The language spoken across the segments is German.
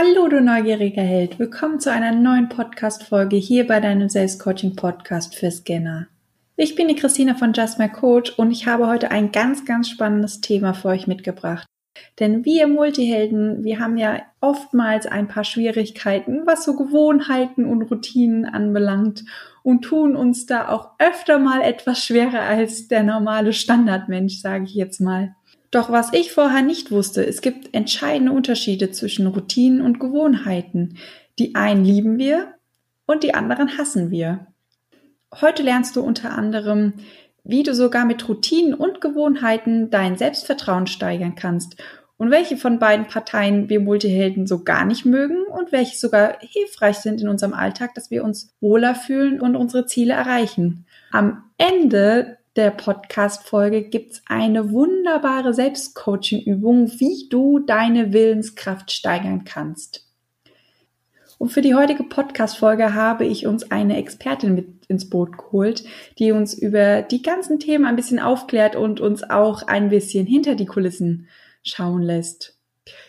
Hallo, du neugieriger Held. Willkommen zu einer neuen Podcast-Folge hier bei deinem Selbstcoaching-Podcast für Scanner. Ich bin die Christina von Just My Coach und ich habe heute ein ganz, ganz spannendes Thema für euch mitgebracht. Denn wir Multihelden, wir haben ja oftmals ein paar Schwierigkeiten, was so Gewohnheiten und Routinen anbelangt und tun uns da auch öfter mal etwas schwerer als der normale Standardmensch, sage ich jetzt mal. Doch was ich vorher nicht wusste, es gibt entscheidende Unterschiede zwischen Routinen und Gewohnheiten. Die einen lieben wir und die anderen hassen wir. Heute lernst du unter anderem, wie du sogar mit Routinen und Gewohnheiten dein Selbstvertrauen steigern kannst und welche von beiden Parteien wir Multihelden so gar nicht mögen und welche sogar hilfreich sind in unserem Alltag, dass wir uns wohler fühlen und unsere Ziele erreichen. Am Ende der Podcast-Folge gibt's eine wunderbare Selbstcoaching-Übung, wie du deine Willenskraft steigern kannst. Und für die heutige Podcast-Folge habe ich uns eine Expertin mit ins Boot geholt, die uns über die ganzen Themen ein bisschen aufklärt und uns auch ein bisschen hinter die Kulissen schauen lässt.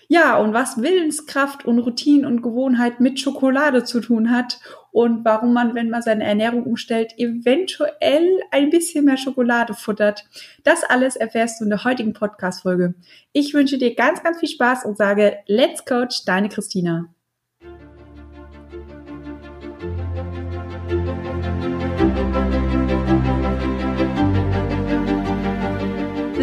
Ja, und was Willenskraft und Routine und Gewohnheit mit Schokolade zu tun hat und warum man, wenn man seine Ernährung umstellt, eventuell ein bisschen mehr Schokolade futtert. Das alles erfährst du in der heutigen Podcast-Folge. Ich wünsche dir ganz, ganz viel Spaß und sage Let's Coach, deine Christina.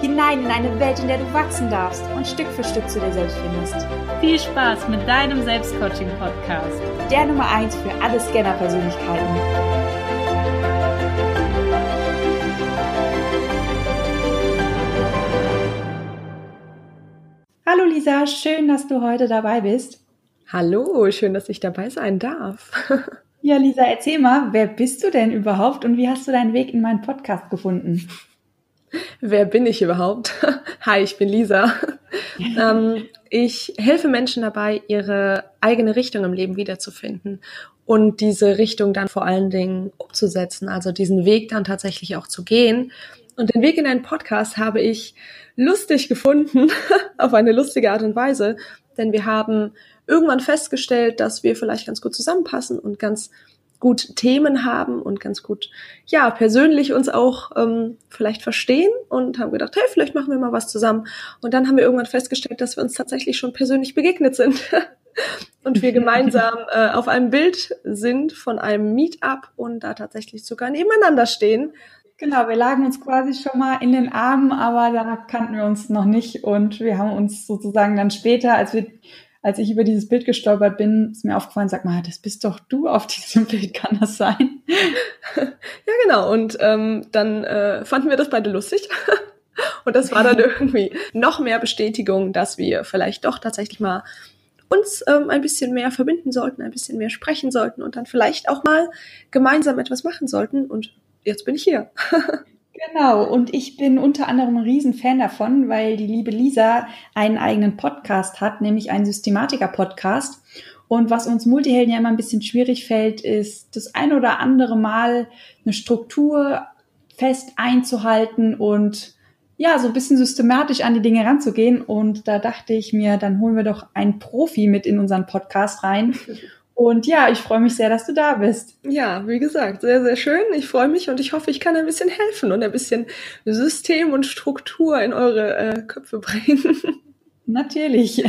hinein in eine Welt, in der du wachsen darfst und Stück für Stück zu dir selbst findest. Viel Spaß mit deinem Selbstcoaching-Podcast. Der Nummer 1 für alle Scanner-Persönlichkeiten. Hallo Lisa, schön, dass du heute dabei bist. Hallo, schön, dass ich dabei sein darf. ja, Lisa, erzähl mal, wer bist du denn überhaupt und wie hast du deinen Weg in meinen Podcast gefunden? Wer bin ich überhaupt? Hi, ich bin Lisa. ähm, ich helfe Menschen dabei, ihre eigene Richtung im Leben wiederzufinden und diese Richtung dann vor allen Dingen umzusetzen, also diesen Weg dann tatsächlich auch zu gehen. Und den Weg in einen Podcast habe ich lustig gefunden, auf eine lustige Art und Weise, denn wir haben irgendwann festgestellt, dass wir vielleicht ganz gut zusammenpassen und ganz gut Themen haben und ganz gut, ja, persönlich uns auch ähm, vielleicht verstehen und haben gedacht, hey, vielleicht machen wir mal was zusammen. Und dann haben wir irgendwann festgestellt, dass wir uns tatsächlich schon persönlich begegnet sind und wir gemeinsam äh, auf einem Bild sind von einem Meetup und da tatsächlich sogar nebeneinander stehen. Genau, wir lagen uns quasi schon mal in den Armen, aber da kannten wir uns noch nicht und wir haben uns sozusagen dann später, als wir als ich über dieses Bild gestolpert bin, ist mir aufgefallen, sag mal, das bist doch du auf diesem Bild, kann das sein? ja, genau. Und ähm, dann äh, fanden wir das beide lustig. Und das war dann irgendwie noch mehr Bestätigung, dass wir vielleicht doch tatsächlich mal uns ähm, ein bisschen mehr verbinden sollten, ein bisschen mehr sprechen sollten und dann vielleicht auch mal gemeinsam etwas machen sollten. Und jetzt bin ich hier. Genau, und ich bin unter anderem ein Riesenfan davon, weil die liebe Lisa einen eigenen Podcast hat, nämlich einen Systematiker-Podcast. Und was uns Multihelden ja immer ein bisschen schwierig fällt, ist das ein oder andere Mal eine Struktur fest einzuhalten und ja, so ein bisschen systematisch an die Dinge ranzugehen. Und da dachte ich mir, dann holen wir doch einen Profi mit in unseren Podcast rein. Und ja, ich freue mich sehr, dass du da bist. Ja, wie gesagt, sehr, sehr schön. Ich freue mich und ich hoffe, ich kann ein bisschen helfen und ein bisschen System und Struktur in eure äh, Köpfe bringen. Natürlich.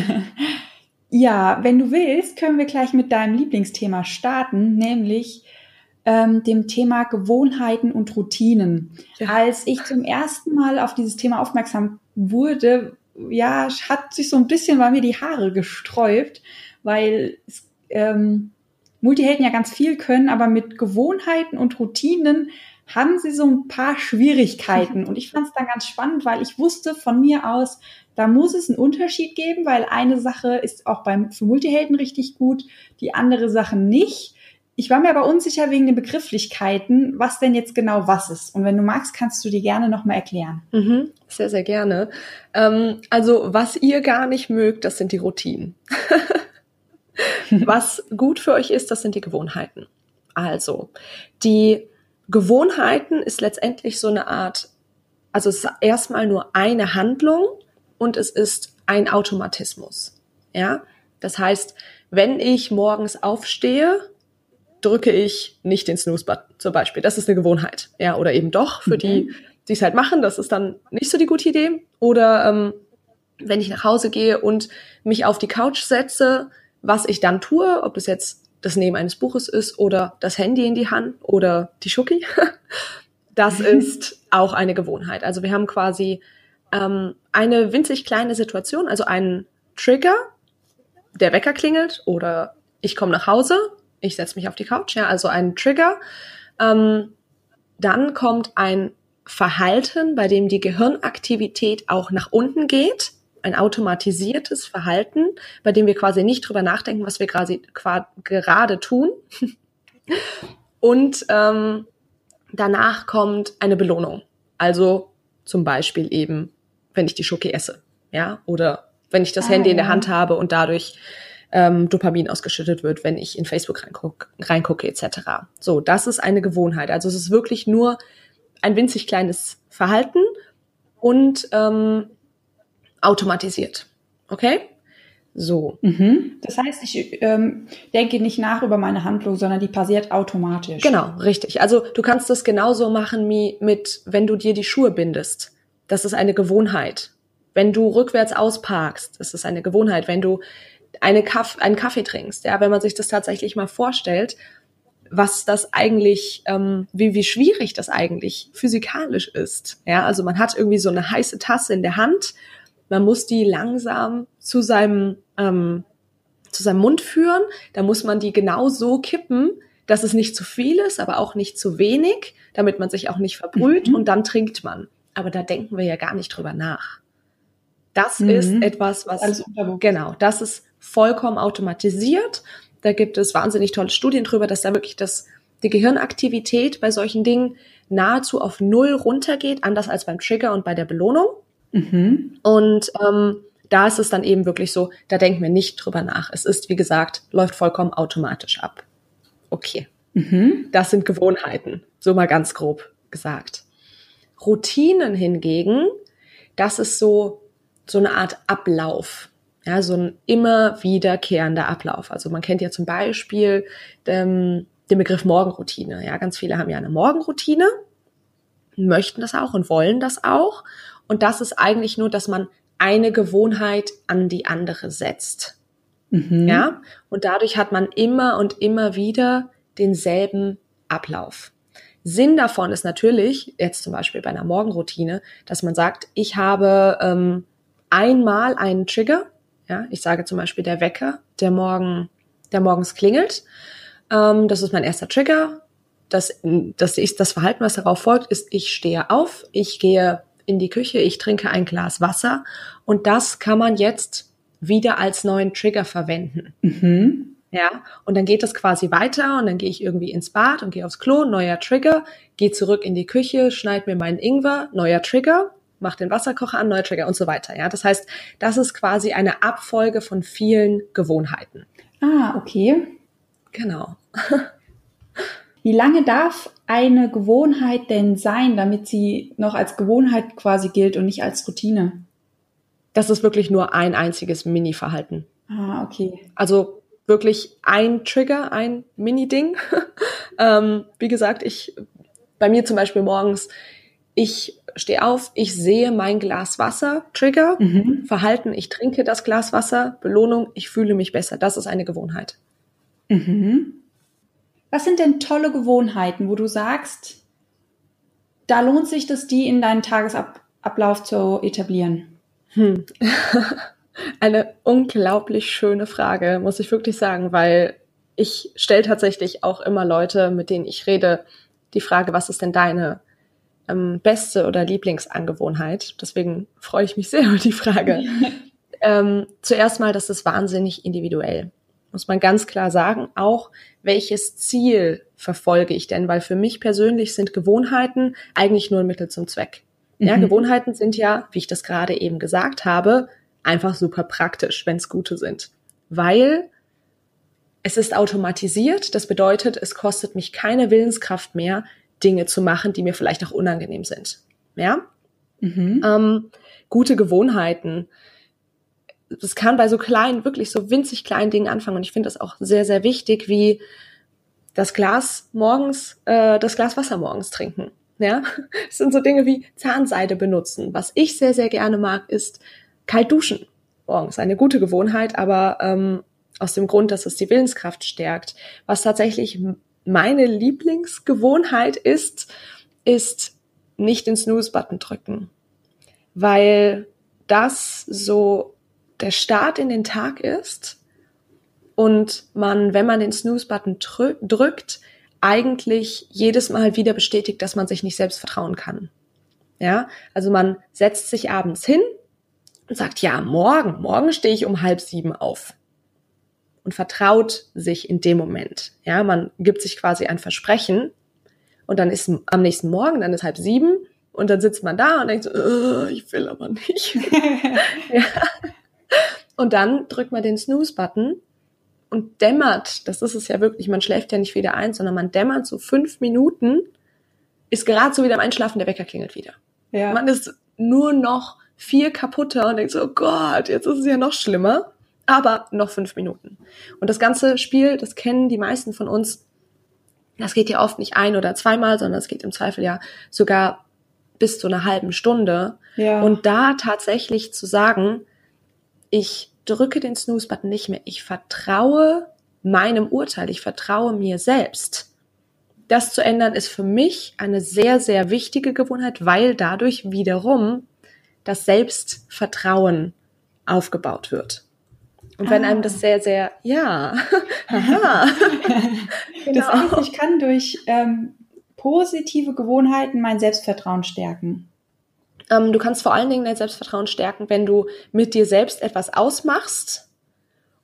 Ja, wenn du willst, können wir gleich mit deinem Lieblingsthema starten, nämlich ähm, dem Thema Gewohnheiten und Routinen. Ja. Als ich zum ersten Mal auf dieses Thema aufmerksam wurde, ja, hat sich so ein bisschen bei mir die Haare gesträubt, weil es ähm, Multihelden ja ganz viel können, aber mit Gewohnheiten und Routinen haben sie so ein paar Schwierigkeiten. Und ich fand es dann ganz spannend, weil ich wusste von mir aus, da muss es einen Unterschied geben, weil eine Sache ist auch beim, für Multihelden richtig gut, die andere Sache nicht. Ich war mir aber unsicher wegen den Begrifflichkeiten, was denn jetzt genau was ist. Und wenn du magst, kannst du dir gerne nochmal erklären. Mhm, sehr, sehr gerne. Ähm, also, was ihr gar nicht mögt, das sind die Routinen. was gut für euch ist, das sind die Gewohnheiten. Also, die Gewohnheiten ist letztendlich so eine Art, also es ist erstmal nur eine Handlung und es ist ein Automatismus. Ja, das heißt, wenn ich morgens aufstehe, drücke ich nicht den Snooze-Button zum Beispiel. Das ist eine Gewohnheit. Ja, oder eben doch für okay. die, die es halt machen. Das ist dann nicht so die gute Idee. Oder ähm, wenn ich nach Hause gehe und mich auf die Couch setze, was ich dann tue, ob es jetzt das Nehmen eines Buches ist oder das Handy in die Hand oder die Schoki, das ist auch eine Gewohnheit. Also wir haben quasi ähm, eine winzig kleine Situation, also einen Trigger, der Wecker klingelt oder ich komme nach Hause, ich setze mich auf die Couch, ja, also ein Trigger. Ähm, dann kommt ein Verhalten, bei dem die Gehirnaktivität auch nach unten geht ein automatisiertes Verhalten, bei dem wir quasi nicht drüber nachdenken, was wir quasi gerade tun. Und ähm, danach kommt eine Belohnung. Also zum Beispiel eben, wenn ich die Schoki esse, ja, oder wenn ich das ah, Handy in der Hand habe und dadurch ähm, Dopamin ausgeschüttet wird, wenn ich in Facebook reingucke, reingucke etc. So, das ist eine Gewohnheit. Also es ist wirklich nur ein winzig kleines Verhalten und ähm, automatisiert. Okay? So. Mhm. Das heißt, ich ähm, denke nicht nach über meine Handlung, sondern die passiert automatisch. Genau, richtig. Also du kannst das genauso machen wie mit, wenn du dir die Schuhe bindest. Das ist eine Gewohnheit. Wenn du rückwärts ausparkst, das ist eine Gewohnheit. Wenn du eine Kaff einen Kaffee trinkst, ja, wenn man sich das tatsächlich mal vorstellt, was das eigentlich, ähm, wie, wie schwierig das eigentlich physikalisch ist. Ja, also man hat irgendwie so eine heiße Tasse in der Hand man muss die langsam zu seinem, ähm, zu seinem Mund führen. Da muss man die genau so kippen, dass es nicht zu viel ist, aber auch nicht zu wenig, damit man sich auch nicht verbrüht mhm. und dann trinkt man. Aber da denken wir ja gar nicht drüber nach. Das mhm. ist etwas, was, genau, das ist vollkommen automatisiert. Da gibt es wahnsinnig tolle Studien drüber, dass da wirklich das, die Gehirnaktivität bei solchen Dingen nahezu auf Null runtergeht, anders als beim Trigger und bei der Belohnung. Mhm. Und ähm, da ist es dann eben wirklich so, da denken wir nicht drüber nach. Es ist, wie gesagt, läuft vollkommen automatisch ab. Okay. Mhm. Das sind Gewohnheiten, so mal ganz grob gesagt. Routinen hingegen, das ist so, so eine Art Ablauf. Ja, so ein immer wiederkehrender Ablauf. Also man kennt ja zum Beispiel ähm, den Begriff Morgenroutine. Ja, ganz viele haben ja eine Morgenroutine, möchten das auch und wollen das auch. Und das ist eigentlich nur, dass man eine Gewohnheit an die andere setzt. Mhm. Ja, und dadurch hat man immer und immer wieder denselben Ablauf. Sinn davon ist natürlich, jetzt zum Beispiel bei einer Morgenroutine, dass man sagt, ich habe ähm, einmal einen Trigger. Ja, ich sage zum Beispiel der Wecker, der morgen, der morgens klingelt. Ähm, das ist mein erster Trigger. Das, das ist das Verhalten, was darauf folgt, ist, ich stehe auf, ich gehe in die Küche, ich trinke ein Glas Wasser und das kann man jetzt wieder als neuen Trigger verwenden. Mhm. Ja, und dann geht das quasi weiter und dann gehe ich irgendwie ins Bad und gehe aufs Klo, neuer Trigger, gehe zurück in die Küche, schneid mir meinen Ingwer, neuer Trigger, mach den Wasserkocher an, neuer Trigger und so weiter. Ja, das heißt, das ist quasi eine Abfolge von vielen Gewohnheiten. Ah, okay. Genau. Wie lange darf eine Gewohnheit denn sein, damit sie noch als Gewohnheit quasi gilt und nicht als Routine? Das ist wirklich nur ein einziges Mini-Verhalten. Ah, okay. Also wirklich ein Trigger, ein Mini-Ding. ähm, wie gesagt, ich, bei mir zum Beispiel morgens, ich stehe auf, ich sehe mein Glas Wasser, Trigger, mhm. Verhalten, ich trinke das Glas Wasser, Belohnung, ich fühle mich besser. Das ist eine Gewohnheit. Mhm. Was sind denn tolle Gewohnheiten, wo du sagst, da lohnt sich das, die in deinen Tagesablauf zu etablieren? Hm. Eine unglaublich schöne Frage, muss ich wirklich sagen, weil ich stelle tatsächlich auch immer Leute, mit denen ich rede, die Frage, was ist denn deine ähm, beste oder Lieblingsangewohnheit? Deswegen freue ich mich sehr über die Frage. ähm, zuerst mal, das ist wahnsinnig individuell. Muss man ganz klar sagen, auch welches Ziel verfolge ich denn? Weil für mich persönlich sind Gewohnheiten eigentlich nur ein Mittel zum Zweck. Ja, mhm. Gewohnheiten sind ja, wie ich das gerade eben gesagt habe, einfach super praktisch, wenn es gute sind. Weil es ist automatisiert. Das bedeutet, es kostet mich keine Willenskraft mehr, Dinge zu machen, die mir vielleicht auch unangenehm sind. Ja? Mhm. Ähm, gute Gewohnheiten. Das kann bei so kleinen, wirklich so winzig kleinen Dingen anfangen. Und ich finde das auch sehr, sehr wichtig, wie das Glas morgens, äh, das Glas Wasser morgens trinken. Ja, es sind so Dinge wie Zahnseide benutzen. Was ich sehr, sehr gerne mag, ist kalt duschen morgens. Eine gute Gewohnheit, aber ähm, aus dem Grund, dass es die Willenskraft stärkt. Was tatsächlich meine Lieblingsgewohnheit ist, ist nicht den Snooze-Button drücken, weil das so der Start in den Tag ist und man, wenn man den Snooze-Button drückt, eigentlich jedes Mal wieder bestätigt, dass man sich nicht selbst vertrauen kann. Ja, also man setzt sich abends hin und sagt, ja, morgen, morgen stehe ich um halb sieben auf und vertraut sich in dem Moment. Ja, man gibt sich quasi ein Versprechen und dann ist am nächsten Morgen, dann ist halb sieben und dann sitzt man da und denkt so, äh, ich will aber nicht. ja. Und dann drückt man den Snooze-Button und dämmert, das ist es ja wirklich, man schläft ja nicht wieder ein, sondern man dämmert so fünf Minuten, ist gerade so wieder am Einschlafen, der Wecker klingelt wieder. Ja. Man ist nur noch viel kaputter und denkt so, oh Gott, jetzt ist es ja noch schlimmer aber noch fünf Minuten. Und das ganze Spiel, das kennen die meisten von uns, das geht ja oft nicht ein oder zweimal, sondern es geht im Zweifel ja sogar bis zu einer halben Stunde. Ja. Und da tatsächlich zu sagen, ich drücke den Snooze-Button nicht mehr, ich vertraue meinem Urteil, ich vertraue mir selbst. Das zu ändern ist für mich eine sehr, sehr wichtige Gewohnheit, weil dadurch wiederum das Selbstvertrauen aufgebaut wird. Und wenn ah. einem das ah. sehr, sehr, ja, haha. genau. Das heißt, ich kann durch ähm, positive Gewohnheiten mein Selbstvertrauen stärken. Ähm, du kannst vor allen Dingen dein Selbstvertrauen stärken, wenn du mit dir selbst etwas ausmachst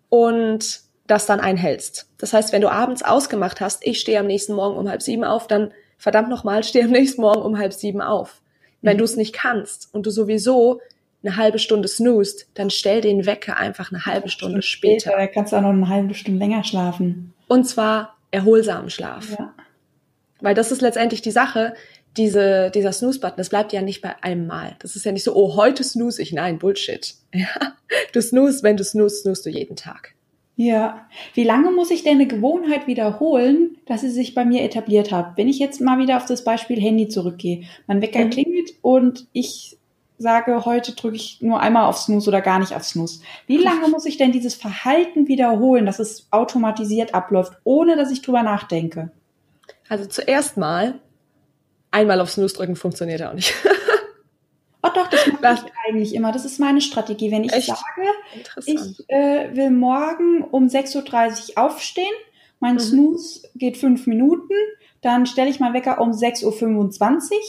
und das dann einhältst. Das heißt, wenn du abends ausgemacht hast, ich stehe am nächsten Morgen um halb sieben auf, dann verdammt nochmal, stehe am nächsten Morgen um halb sieben auf. Wenn mhm. du es nicht kannst und du sowieso eine halbe Stunde snoost, dann stell den Wecker einfach eine halbe Stunde später. später. Da kannst du auch noch eine halbe Stunde länger schlafen. Und zwar erholsamen Schlaf. Ja. Weil das ist letztendlich die Sache, diese, dieser Snooze-Button, das bleibt ja nicht bei einem Mal. Das ist ja nicht so, oh, heute snooze ich. Nein, Bullshit. Ja. Du snoost, wenn du snoost, snoost du jeden Tag. Ja. Wie lange muss ich denn eine Gewohnheit wiederholen, dass sie sich bei mir etabliert hat? Wenn ich jetzt mal wieder auf das Beispiel Handy zurückgehe. Mein Wecker mhm. klingelt und ich sage, heute drücke ich nur einmal auf Snooze oder gar nicht auf Snooze. Wie lange muss ich denn dieses Verhalten wiederholen, dass es automatisiert abläuft, ohne dass ich drüber nachdenke? Also zuerst mal, einmal auf Snooze drücken funktioniert auch nicht. Oh doch, das mache ich eigentlich immer. Das ist meine Strategie. Wenn ich Echt? sage, ich äh, will morgen um 6.30 Uhr aufstehen, mein mhm. Snooze geht fünf Minuten, dann stelle ich meinen Wecker um 6.25 Uhr,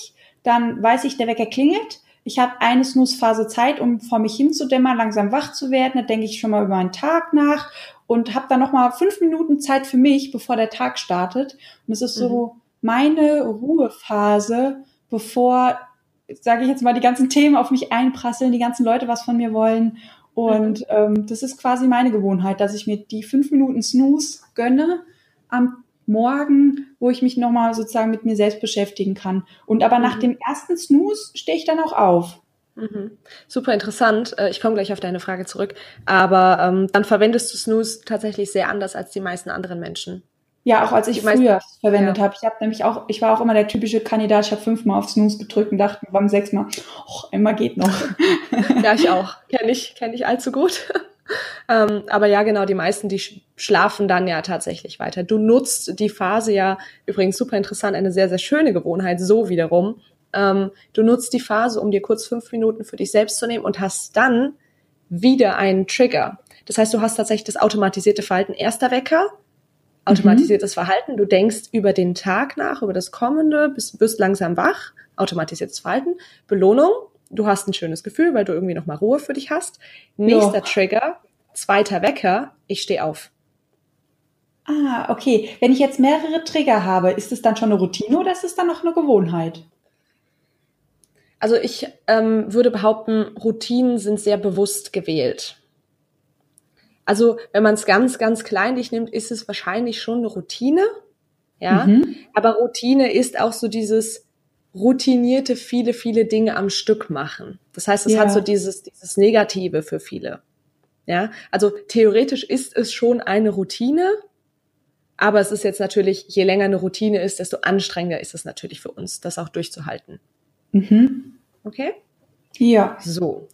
dann weiß ich, der Wecker klingelt, ich habe eine Snooze-Phase Zeit, um vor mich hinzudämmern, langsam wach zu werden. Da denke ich schon mal über einen Tag nach und habe dann noch mal fünf Minuten Zeit für mich, bevor der Tag startet. Und es ist so mhm. Meine Ruhephase, bevor, sage ich jetzt mal, die ganzen Themen auf mich einprasseln, die ganzen Leute was von mir wollen. Und mhm. ähm, das ist quasi meine Gewohnheit, dass ich mir die fünf Minuten Snooze gönne am Morgen, wo ich mich nochmal sozusagen mit mir selbst beschäftigen kann. Und aber mhm. nach dem ersten Snooze stehe ich dann auch auf. Mhm. Super interessant. Äh, ich komme gleich auf deine Frage zurück. Aber ähm, dann verwendest du Snooze tatsächlich sehr anders als die meisten anderen Menschen. Ja, auch als ich, ich früher verwendet ja. habe. Ich habe nämlich auch, ich war auch immer der typische Kandidat. Ich habe fünfmal auf Snooze gedrückt und dachte beim sechsmal, oh, einmal geht noch. ja, ich auch. Kenne ich, kenne ich allzu gut. Ähm, aber ja, genau, die meisten, die schlafen dann ja tatsächlich weiter. Du nutzt die Phase ja, übrigens super interessant, eine sehr, sehr schöne Gewohnheit, so wiederum. Ähm, du nutzt die Phase, um dir kurz fünf Minuten für dich selbst zu nehmen und hast dann wieder einen Trigger. Das heißt, du hast tatsächlich das automatisierte Verhalten erster Wecker, Automatisiertes mhm. Verhalten. Du denkst über den Tag nach, über das Kommende, bist, wirst langsam wach. Automatisiertes Verhalten. Belohnung. Du hast ein schönes Gefühl, weil du irgendwie nochmal Ruhe für dich hast. Nächster ja. Trigger. Zweiter Wecker. Ich stehe auf. Ah, okay. Wenn ich jetzt mehrere Trigger habe, ist es dann schon eine Routine oder ist es dann noch eine Gewohnheit? Also ich ähm, würde behaupten, Routinen sind sehr bewusst gewählt. Also wenn man es ganz, ganz kleinlich nimmt, ist es wahrscheinlich schon eine Routine. Ja, mhm. aber Routine ist auch so dieses routinierte viele, viele Dinge am Stück machen. Das heißt, es ja. hat so dieses, dieses Negative für viele. Ja, also theoretisch ist es schon eine Routine, aber es ist jetzt natürlich, je länger eine Routine ist, desto anstrengender ist es natürlich für uns, das auch durchzuhalten. Mhm. Okay? Ja. So.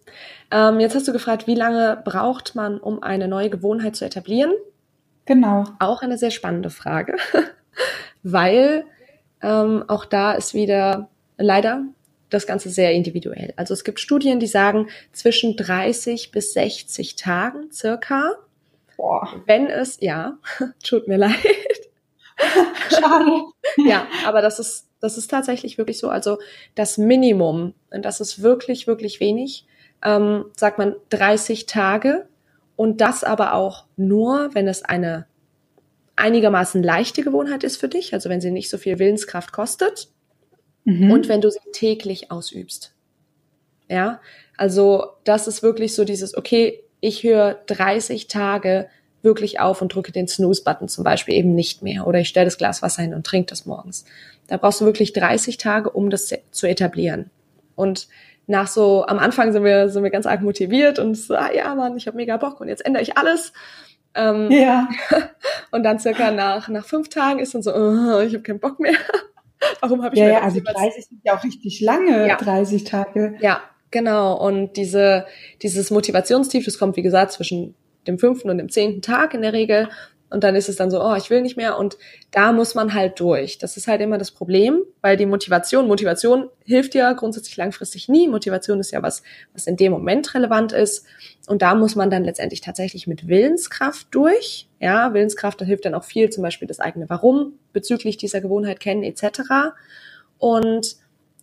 Ähm, jetzt hast du gefragt, wie lange braucht man, um eine neue Gewohnheit zu etablieren? Genau. Auch eine sehr spannende Frage, weil ähm, auch da ist wieder leider das Ganze sehr individuell. Also es gibt Studien, die sagen zwischen 30 bis 60 Tagen circa. Boah. Wenn es, ja, tut mir leid. Schade. ja, aber das ist das ist tatsächlich wirklich so. Also das Minimum, und das ist wirklich, wirklich wenig, ähm, sagt man 30 Tage. Und das aber auch nur, wenn es eine einigermaßen leichte Gewohnheit ist für dich, also wenn sie nicht so viel Willenskraft kostet mhm. und wenn du sie täglich ausübst. Ja, also das ist wirklich so dieses, okay, ich höre 30 Tage wirklich auf und drücke den Snooze-Button zum Beispiel eben nicht mehr oder ich stelle das Glas Wasser hin und trinke das morgens. Da brauchst du wirklich 30 Tage, um das zu etablieren. Und nach so, am Anfang sind wir, sind wir ganz arg motiviert und so, ah, ja, Mann, ich habe mega Bock und jetzt ändere ich alles. Ähm, ja. Und dann circa nach, nach fünf Tagen ist dann so, oh, ich habe keinen Bock mehr. Warum habe ich ja, ja, also 30 sind ja auch richtig lange, ja. 30 Tage. Ja, genau. Und diese, dieses Motivationstief, das kommt, wie gesagt, zwischen dem fünften und dem zehnten Tag in der Regel und dann ist es dann so, oh, ich will nicht mehr und da muss man halt durch. Das ist halt immer das Problem, weil die Motivation, Motivation hilft ja grundsätzlich langfristig nie. Motivation ist ja was, was in dem Moment relevant ist und da muss man dann letztendlich tatsächlich mit Willenskraft durch. Ja, Willenskraft, da hilft dann auch viel, zum Beispiel das eigene Warum bezüglich dieser Gewohnheit kennen etc. Und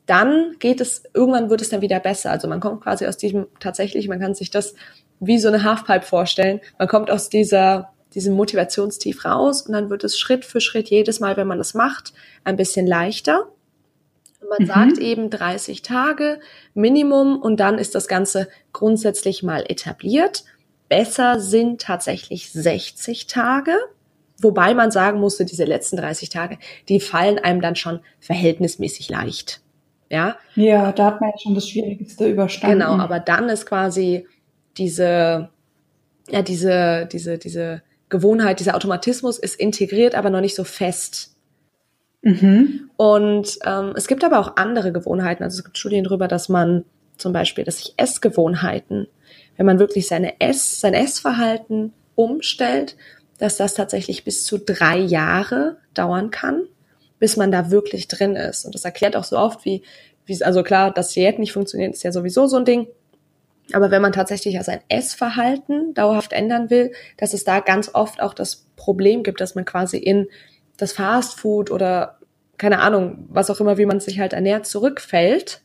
dann geht es, irgendwann wird es dann wieder besser. Also man kommt quasi aus diesem, tatsächlich, man kann sich das wie so eine Halfpipe vorstellen. Man kommt aus dieser diesem Motivationstief raus und dann wird es Schritt für Schritt jedes Mal, wenn man das macht, ein bisschen leichter. Und man mhm. sagt eben 30 Tage Minimum und dann ist das Ganze grundsätzlich mal etabliert. Besser sind tatsächlich 60 Tage, wobei man sagen musste, diese letzten 30 Tage, die fallen einem dann schon verhältnismäßig leicht. Ja. Ja, da hat man ja schon das Schwierigste überstanden. Genau, aber dann ist quasi diese, ja, diese, diese, diese Gewohnheit, dieser Automatismus ist integriert, aber noch nicht so fest. Mhm. Und ähm, es gibt aber auch andere Gewohnheiten. Also es gibt Studien darüber, dass man zum Beispiel, dass sich Essgewohnheiten, wenn man wirklich seine Ess, sein Essverhalten umstellt, dass das tatsächlich bis zu drei Jahre dauern kann, bis man da wirklich drin ist. Und das erklärt auch so oft, wie, wie also klar, dass Diät nicht funktioniert, ist ja sowieso so ein Ding. Aber wenn man tatsächlich ja sein Essverhalten dauerhaft ändern will, dass es da ganz oft auch das Problem gibt, dass man quasi in das Fastfood oder keine Ahnung, was auch immer, wie man sich halt ernährt, zurückfällt.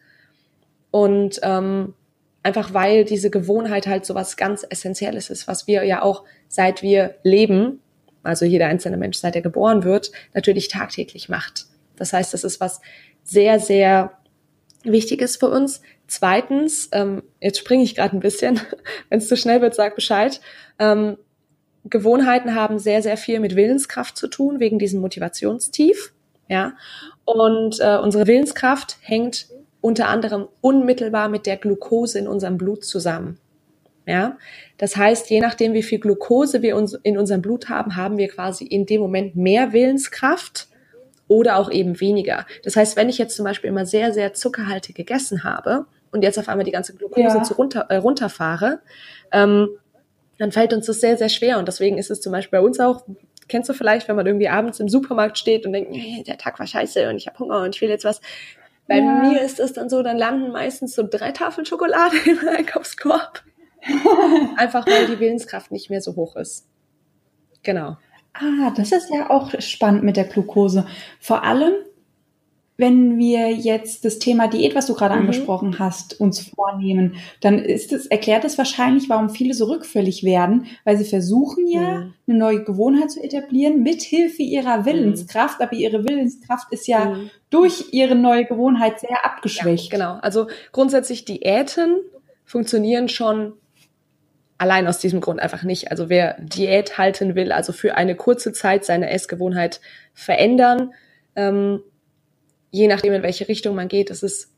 Und ähm, einfach weil diese Gewohnheit halt so was ganz Essentielles ist, was wir ja auch seit wir leben, also jeder einzelne Mensch, seit er geboren wird, natürlich tagtäglich macht. Das heißt, das ist was sehr, sehr Wichtiges für uns, Zweitens, ähm, jetzt springe ich gerade ein bisschen, wenn es zu schnell wird, sag Bescheid. Ähm, Gewohnheiten haben sehr, sehr viel mit Willenskraft zu tun, wegen diesem Motivationstief. Ja. Und äh, unsere Willenskraft hängt unter anderem unmittelbar mit der Glucose in unserem Blut zusammen. Ja, das heißt, je nachdem, wie viel Glucose wir uns in unserem Blut haben, haben wir quasi in dem Moment mehr Willenskraft oder auch eben weniger. Das heißt, wenn ich jetzt zum Beispiel immer sehr, sehr zuckerhaltig gegessen habe und jetzt auf einmal die ganze Glucose ja. zu runter, äh, runterfahre, ähm, dann fällt uns das sehr, sehr schwer. Und deswegen ist es zum Beispiel bei uns auch, kennst du vielleicht, wenn man irgendwie abends im Supermarkt steht und denkt, nee, der Tag war scheiße und ich habe Hunger und ich will jetzt was. Bei ja. mir ist es dann so, dann landen meistens so drei Tafeln Schokolade im Einkaufskorb. Einfach weil die Willenskraft nicht mehr so hoch ist. Genau. Ah, das ist ja auch spannend mit der Glucose. Vor allem, wenn wir jetzt das Thema Diät, was du gerade mhm. angesprochen hast, uns vornehmen, dann ist es, erklärt es wahrscheinlich, warum viele so rückfällig werden, weil sie versuchen ja, mhm. eine neue Gewohnheit zu etablieren mit Hilfe ihrer. Willenskraft, mhm. aber ihre Willenskraft ist ja mhm. durch ihre neue Gewohnheit sehr abgeschwächt. Ja, genau. Also grundsätzlich Diäten funktionieren schon allein aus diesem Grund einfach nicht. Also wer Diät halten will, also für eine kurze Zeit seine Essgewohnheit verändern, ähm, je nachdem, in welche Richtung man geht, ist es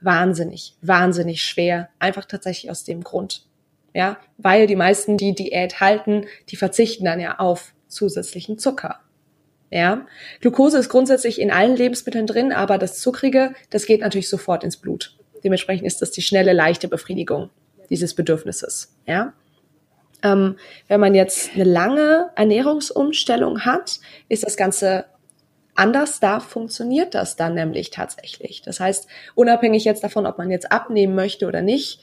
wahnsinnig, wahnsinnig schwer. Einfach tatsächlich aus dem Grund. Ja, weil die meisten, die Diät halten, die verzichten dann ja auf zusätzlichen Zucker. Ja, Glucose ist grundsätzlich in allen Lebensmitteln drin, aber das Zuckrige, das geht natürlich sofort ins Blut. Dementsprechend ist das die schnelle, leichte Befriedigung dieses Bedürfnisses. Ja, ähm, wenn man jetzt eine lange Ernährungsumstellung hat, ist das Ganze anders, da funktioniert das dann nämlich tatsächlich. Das heißt, unabhängig jetzt davon, ob man jetzt abnehmen möchte oder nicht,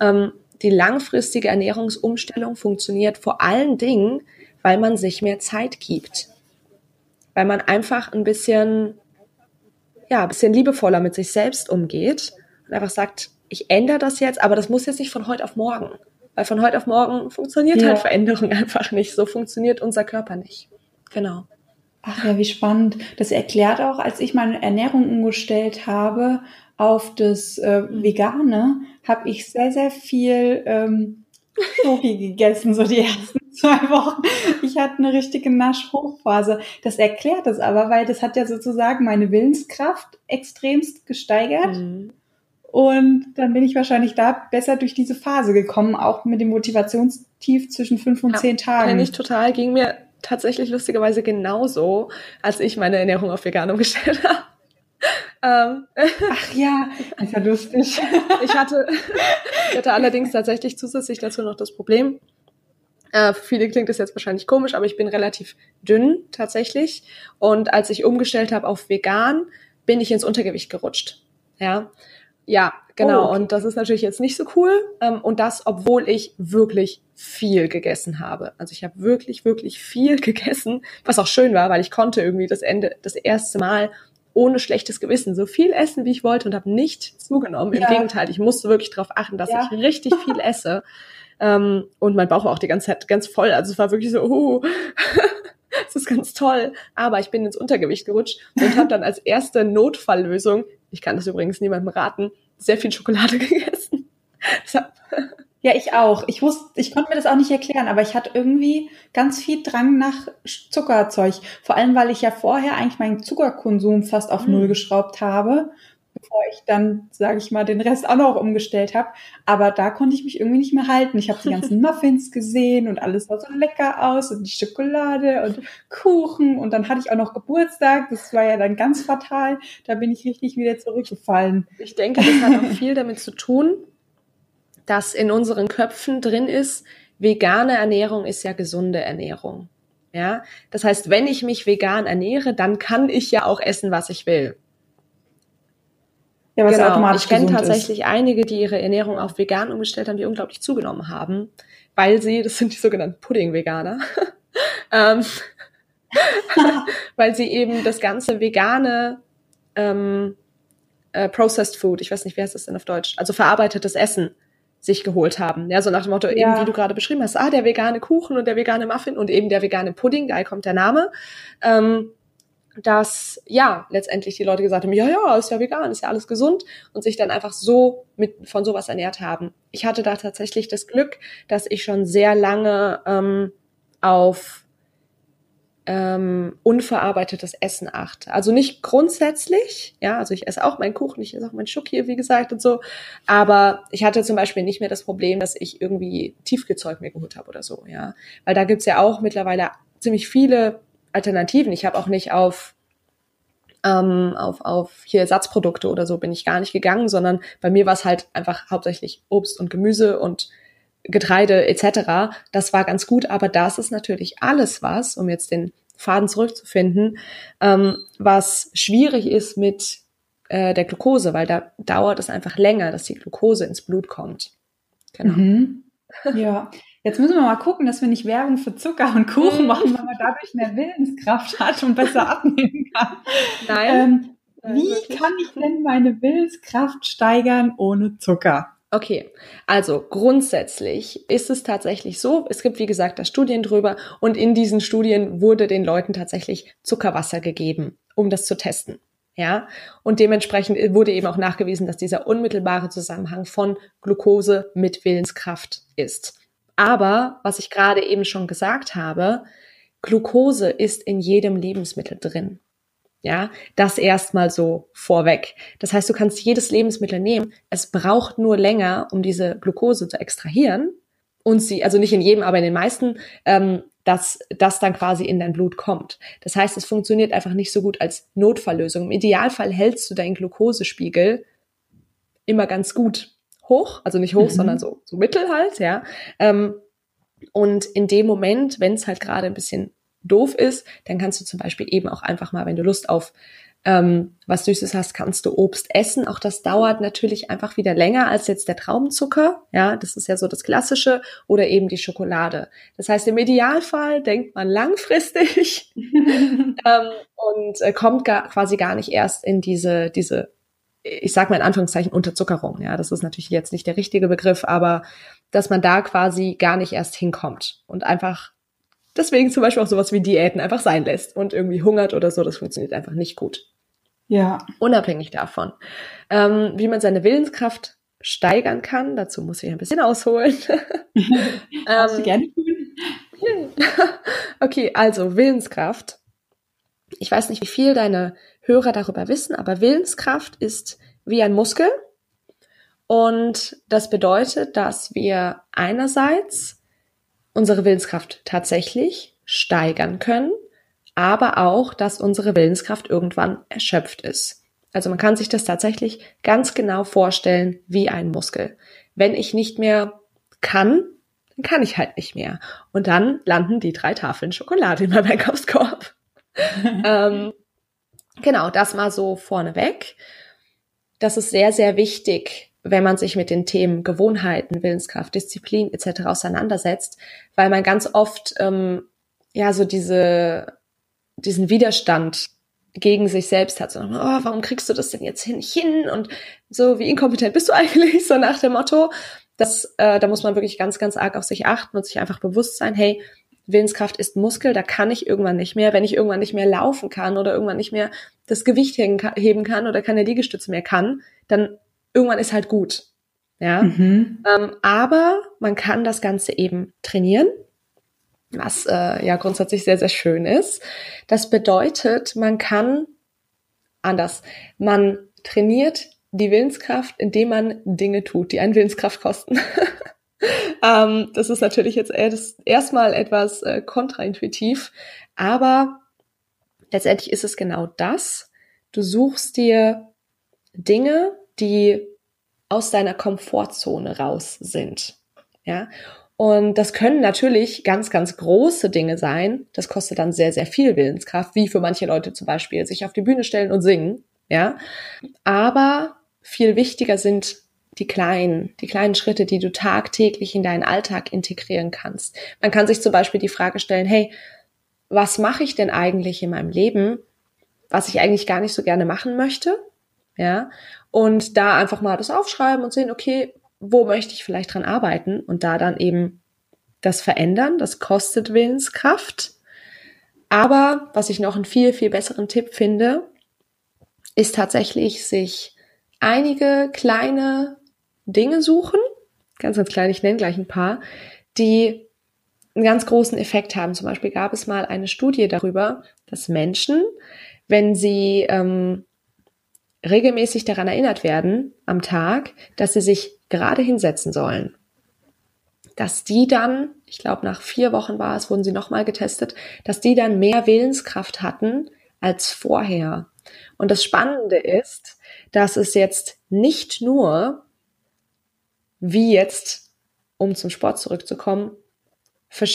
ähm, die langfristige Ernährungsumstellung funktioniert vor allen Dingen, weil man sich mehr Zeit gibt. Weil man einfach ein bisschen, ja, ein bisschen liebevoller mit sich selbst umgeht und einfach sagt, ich ändere das jetzt, aber das muss jetzt nicht von heute auf morgen. Weil von heute auf morgen funktioniert ja. halt Veränderung einfach nicht. So funktioniert unser Körper nicht. Genau. Ach ja, wie spannend. Das erklärt auch, als ich meine Ernährung umgestellt habe auf das äh, Vegane, habe ich sehr, sehr viel ähm, Schoki gegessen, so die ersten zwei Wochen. Ich hatte eine richtige Naschhochphase. Das erklärt es aber, weil das hat ja sozusagen meine Willenskraft extremst gesteigert. Mhm. Und dann bin ich wahrscheinlich da besser durch diese Phase gekommen, auch mit dem Motivationstief zwischen fünf und ja, zehn Tagen. Kenn ich total, ging mir tatsächlich lustigerweise genauso, als ich meine Ernährung auf vegan umgestellt habe. Ähm, Ach ja, ist ja lustig. ich hatte, ich hatte allerdings tatsächlich zusätzlich dazu noch das Problem, äh, für viele klingt das jetzt wahrscheinlich komisch, aber ich bin relativ dünn tatsächlich. Und als ich umgestellt habe auf vegan, bin ich ins Untergewicht gerutscht. Ja, ja, genau. Oh, okay. Und das ist natürlich jetzt nicht so cool. Ähm, und das, obwohl ich wirklich viel gegessen habe. Also ich habe wirklich, wirklich viel gegessen, was auch schön war, weil ich konnte irgendwie das Ende, das erste Mal ohne schlechtes Gewissen so viel essen, wie ich wollte und habe nicht zugenommen. Im ja. Gegenteil, ich musste wirklich darauf achten, dass ja. ich richtig viel esse. Ähm, und mein Bauch war auch die ganze Zeit ganz voll. Also es war wirklich so, uh, das ist ganz toll. Aber ich bin ins Untergewicht gerutscht und habe dann als erste Notfalllösung ich kann das übrigens niemandem raten, sehr viel Schokolade gegessen. ja, ich auch. Ich wusste, ich konnte mir das auch nicht erklären, aber ich hatte irgendwie ganz viel Drang nach Zuckerzeug. Vor allem, weil ich ja vorher eigentlich meinen Zuckerkonsum fast auf Null mhm. geschraubt habe bevor ich dann, sage ich mal, den Rest auch noch umgestellt habe. Aber da konnte ich mich irgendwie nicht mehr halten. Ich habe die ganzen Muffins gesehen und alles sah so lecker aus und die Schokolade und Kuchen und dann hatte ich auch noch Geburtstag. Das war ja dann ganz fatal. Da bin ich richtig wieder zurückgefallen. Ich denke, das hat auch viel damit zu tun, dass in unseren Köpfen drin ist, vegane Ernährung ist ja gesunde Ernährung. Ja, das heißt, wenn ich mich vegan ernähre, dann kann ich ja auch essen, was ich will. Ja, was genau. automatisch Ich kenne tatsächlich ist. einige, die ihre Ernährung auf vegan umgestellt haben, die unglaublich zugenommen haben, weil sie, das sind die sogenannten Pudding-Veganer, ähm, weil sie eben das ganze vegane ähm, äh, Processed Food, ich weiß nicht, wie heißt das denn auf Deutsch, also verarbeitetes Essen sich geholt haben. Ja, so nach dem Motto, ja. eben wie du gerade beschrieben hast, ah, der vegane Kuchen und der vegane Muffin und eben der vegane Pudding, daher kommt der Name. Ähm, dass ja letztendlich die Leute gesagt haben, ja, ja, ist ja vegan, ist ja alles gesund und sich dann einfach so mit von sowas ernährt haben. Ich hatte da tatsächlich das Glück, dass ich schon sehr lange ähm, auf ähm, unverarbeitetes Essen achte. Also nicht grundsätzlich, ja, also ich esse auch meinen Kuchen, ich esse auch meinen Schoki, wie gesagt und so, aber ich hatte zum Beispiel nicht mehr das Problem, dass ich irgendwie Tiefkühlzeug mir geholt habe oder so, ja, weil da gibt's ja auch mittlerweile ziemlich viele Alternativen. Ich habe auch nicht auf ähm, auf, auf hier Ersatzprodukte oder so bin ich gar nicht gegangen, sondern bei mir war es halt einfach hauptsächlich Obst und Gemüse und Getreide etc. Das war ganz gut, aber das ist natürlich alles was, um jetzt den Faden zurückzufinden, ähm, was schwierig ist mit äh, der Glucose, weil da dauert es einfach länger, dass die Glucose ins Blut kommt. Genau. Mhm. Ja, Jetzt müssen wir mal gucken, dass wir nicht Werbung für Zucker und Kuchen machen, weil man dadurch mehr Willenskraft hat und besser abnehmen kann. Nein. Ähm, wie kann ich denn meine Willenskraft steigern ohne Zucker? Okay, also grundsätzlich ist es tatsächlich so, es gibt wie gesagt da Studien drüber und in diesen Studien wurde den Leuten tatsächlich Zuckerwasser gegeben, um das zu testen. Ja, und dementsprechend wurde eben auch nachgewiesen, dass dieser unmittelbare Zusammenhang von Glucose mit Willenskraft ist. Aber, was ich gerade eben schon gesagt habe, Glucose ist in jedem Lebensmittel drin. Ja, das erstmal so vorweg. Das heißt, du kannst jedes Lebensmittel nehmen. Es braucht nur länger, um diese Glucose zu extrahieren und sie, also nicht in jedem, aber in den meisten, ähm, dass das dann quasi in dein Blut kommt. Das heißt, es funktioniert einfach nicht so gut als Notfalllösung. Im Idealfall hältst du deinen Glukosespiegel immer ganz gut hoch, also nicht hoch, mhm. sondern so, so mittel halt, ja. Ähm, und in dem Moment, wenn es halt gerade ein bisschen doof ist, dann kannst du zum Beispiel eben auch einfach mal, wenn du Lust auf ähm, was Süßes hast, kannst du Obst essen. Auch das dauert natürlich einfach wieder länger als jetzt der Traubenzucker. Ja, das ist ja so das Klassische oder eben die Schokolade. Das heißt, im Idealfall denkt man langfristig ähm, und äh, kommt gar, quasi gar nicht erst in diese, diese ich sage mal in Anführungszeichen Unterzuckerung. Ja, das ist natürlich jetzt nicht der richtige Begriff, aber dass man da quasi gar nicht erst hinkommt und einfach deswegen zum Beispiel auch sowas wie Diäten einfach sein lässt und irgendwie hungert oder so, das funktioniert einfach nicht gut. Ja. Unabhängig davon, ähm, wie man seine Willenskraft steigern kann, dazu muss ich ein bisschen ausholen. ähm, gerne tun. okay, also Willenskraft. Ich weiß nicht, wie viel deine Hörer darüber wissen, aber Willenskraft ist wie ein Muskel. Und das bedeutet, dass wir einerseits unsere Willenskraft tatsächlich steigern können, aber auch, dass unsere Willenskraft irgendwann erschöpft ist. Also man kann sich das tatsächlich ganz genau vorstellen wie ein Muskel. Wenn ich nicht mehr kann, dann kann ich halt nicht mehr. Und dann landen die drei Tafeln Schokolade in meinem Einkaufskorb. ähm, Genau, das mal so vorneweg. Das ist sehr, sehr wichtig, wenn man sich mit den Themen Gewohnheiten, Willenskraft, Disziplin etc. auseinandersetzt, weil man ganz oft ähm, ja so diese diesen Widerstand gegen sich selbst hat, so, oh, warum kriegst du das denn jetzt hin, hin und so, wie inkompetent bist du eigentlich, so nach dem Motto. Das, äh, da muss man wirklich ganz, ganz arg auf sich achten und sich einfach bewusst sein, hey, Willenskraft ist Muskel, da kann ich irgendwann nicht mehr. Wenn ich irgendwann nicht mehr laufen kann oder irgendwann nicht mehr das Gewicht heben kann oder keine Liegestütze mehr kann, dann irgendwann ist halt gut. Ja. Mhm. Ähm, aber man kann das Ganze eben trainieren, was äh, ja grundsätzlich sehr, sehr schön ist. Das bedeutet, man kann anders. Man trainiert die Willenskraft, indem man Dinge tut, die einen Willenskraft kosten. ähm, das ist natürlich jetzt erstmal etwas äh, kontraintuitiv, aber letztendlich ist es genau das. Du suchst dir Dinge, die aus deiner Komfortzone raus sind. Ja. Und das können natürlich ganz, ganz große Dinge sein. Das kostet dann sehr, sehr viel Willenskraft, wie für manche Leute zum Beispiel sich auf die Bühne stellen und singen. Ja. Aber viel wichtiger sind die kleinen, die kleinen Schritte, die du tagtäglich in deinen Alltag integrieren kannst. Man kann sich zum Beispiel die Frage stellen, hey, was mache ich denn eigentlich in meinem Leben, was ich eigentlich gar nicht so gerne machen möchte? Ja, und da einfach mal das aufschreiben und sehen, okay, wo möchte ich vielleicht dran arbeiten und da dann eben das verändern. Das kostet Willenskraft. Aber was ich noch einen viel, viel besseren Tipp finde, ist tatsächlich sich einige kleine Dinge suchen, ganz, ganz klein, ich nenne gleich ein paar, die einen ganz großen Effekt haben. Zum Beispiel gab es mal eine Studie darüber, dass Menschen, wenn sie ähm, regelmäßig daran erinnert werden am Tag, dass sie sich gerade hinsetzen sollen, dass die dann, ich glaube nach vier Wochen war es, wurden sie nochmal getestet, dass die dann mehr Willenskraft hatten als vorher. Und das Spannende ist, dass es jetzt nicht nur wie jetzt, um zum Sport zurückzukommen,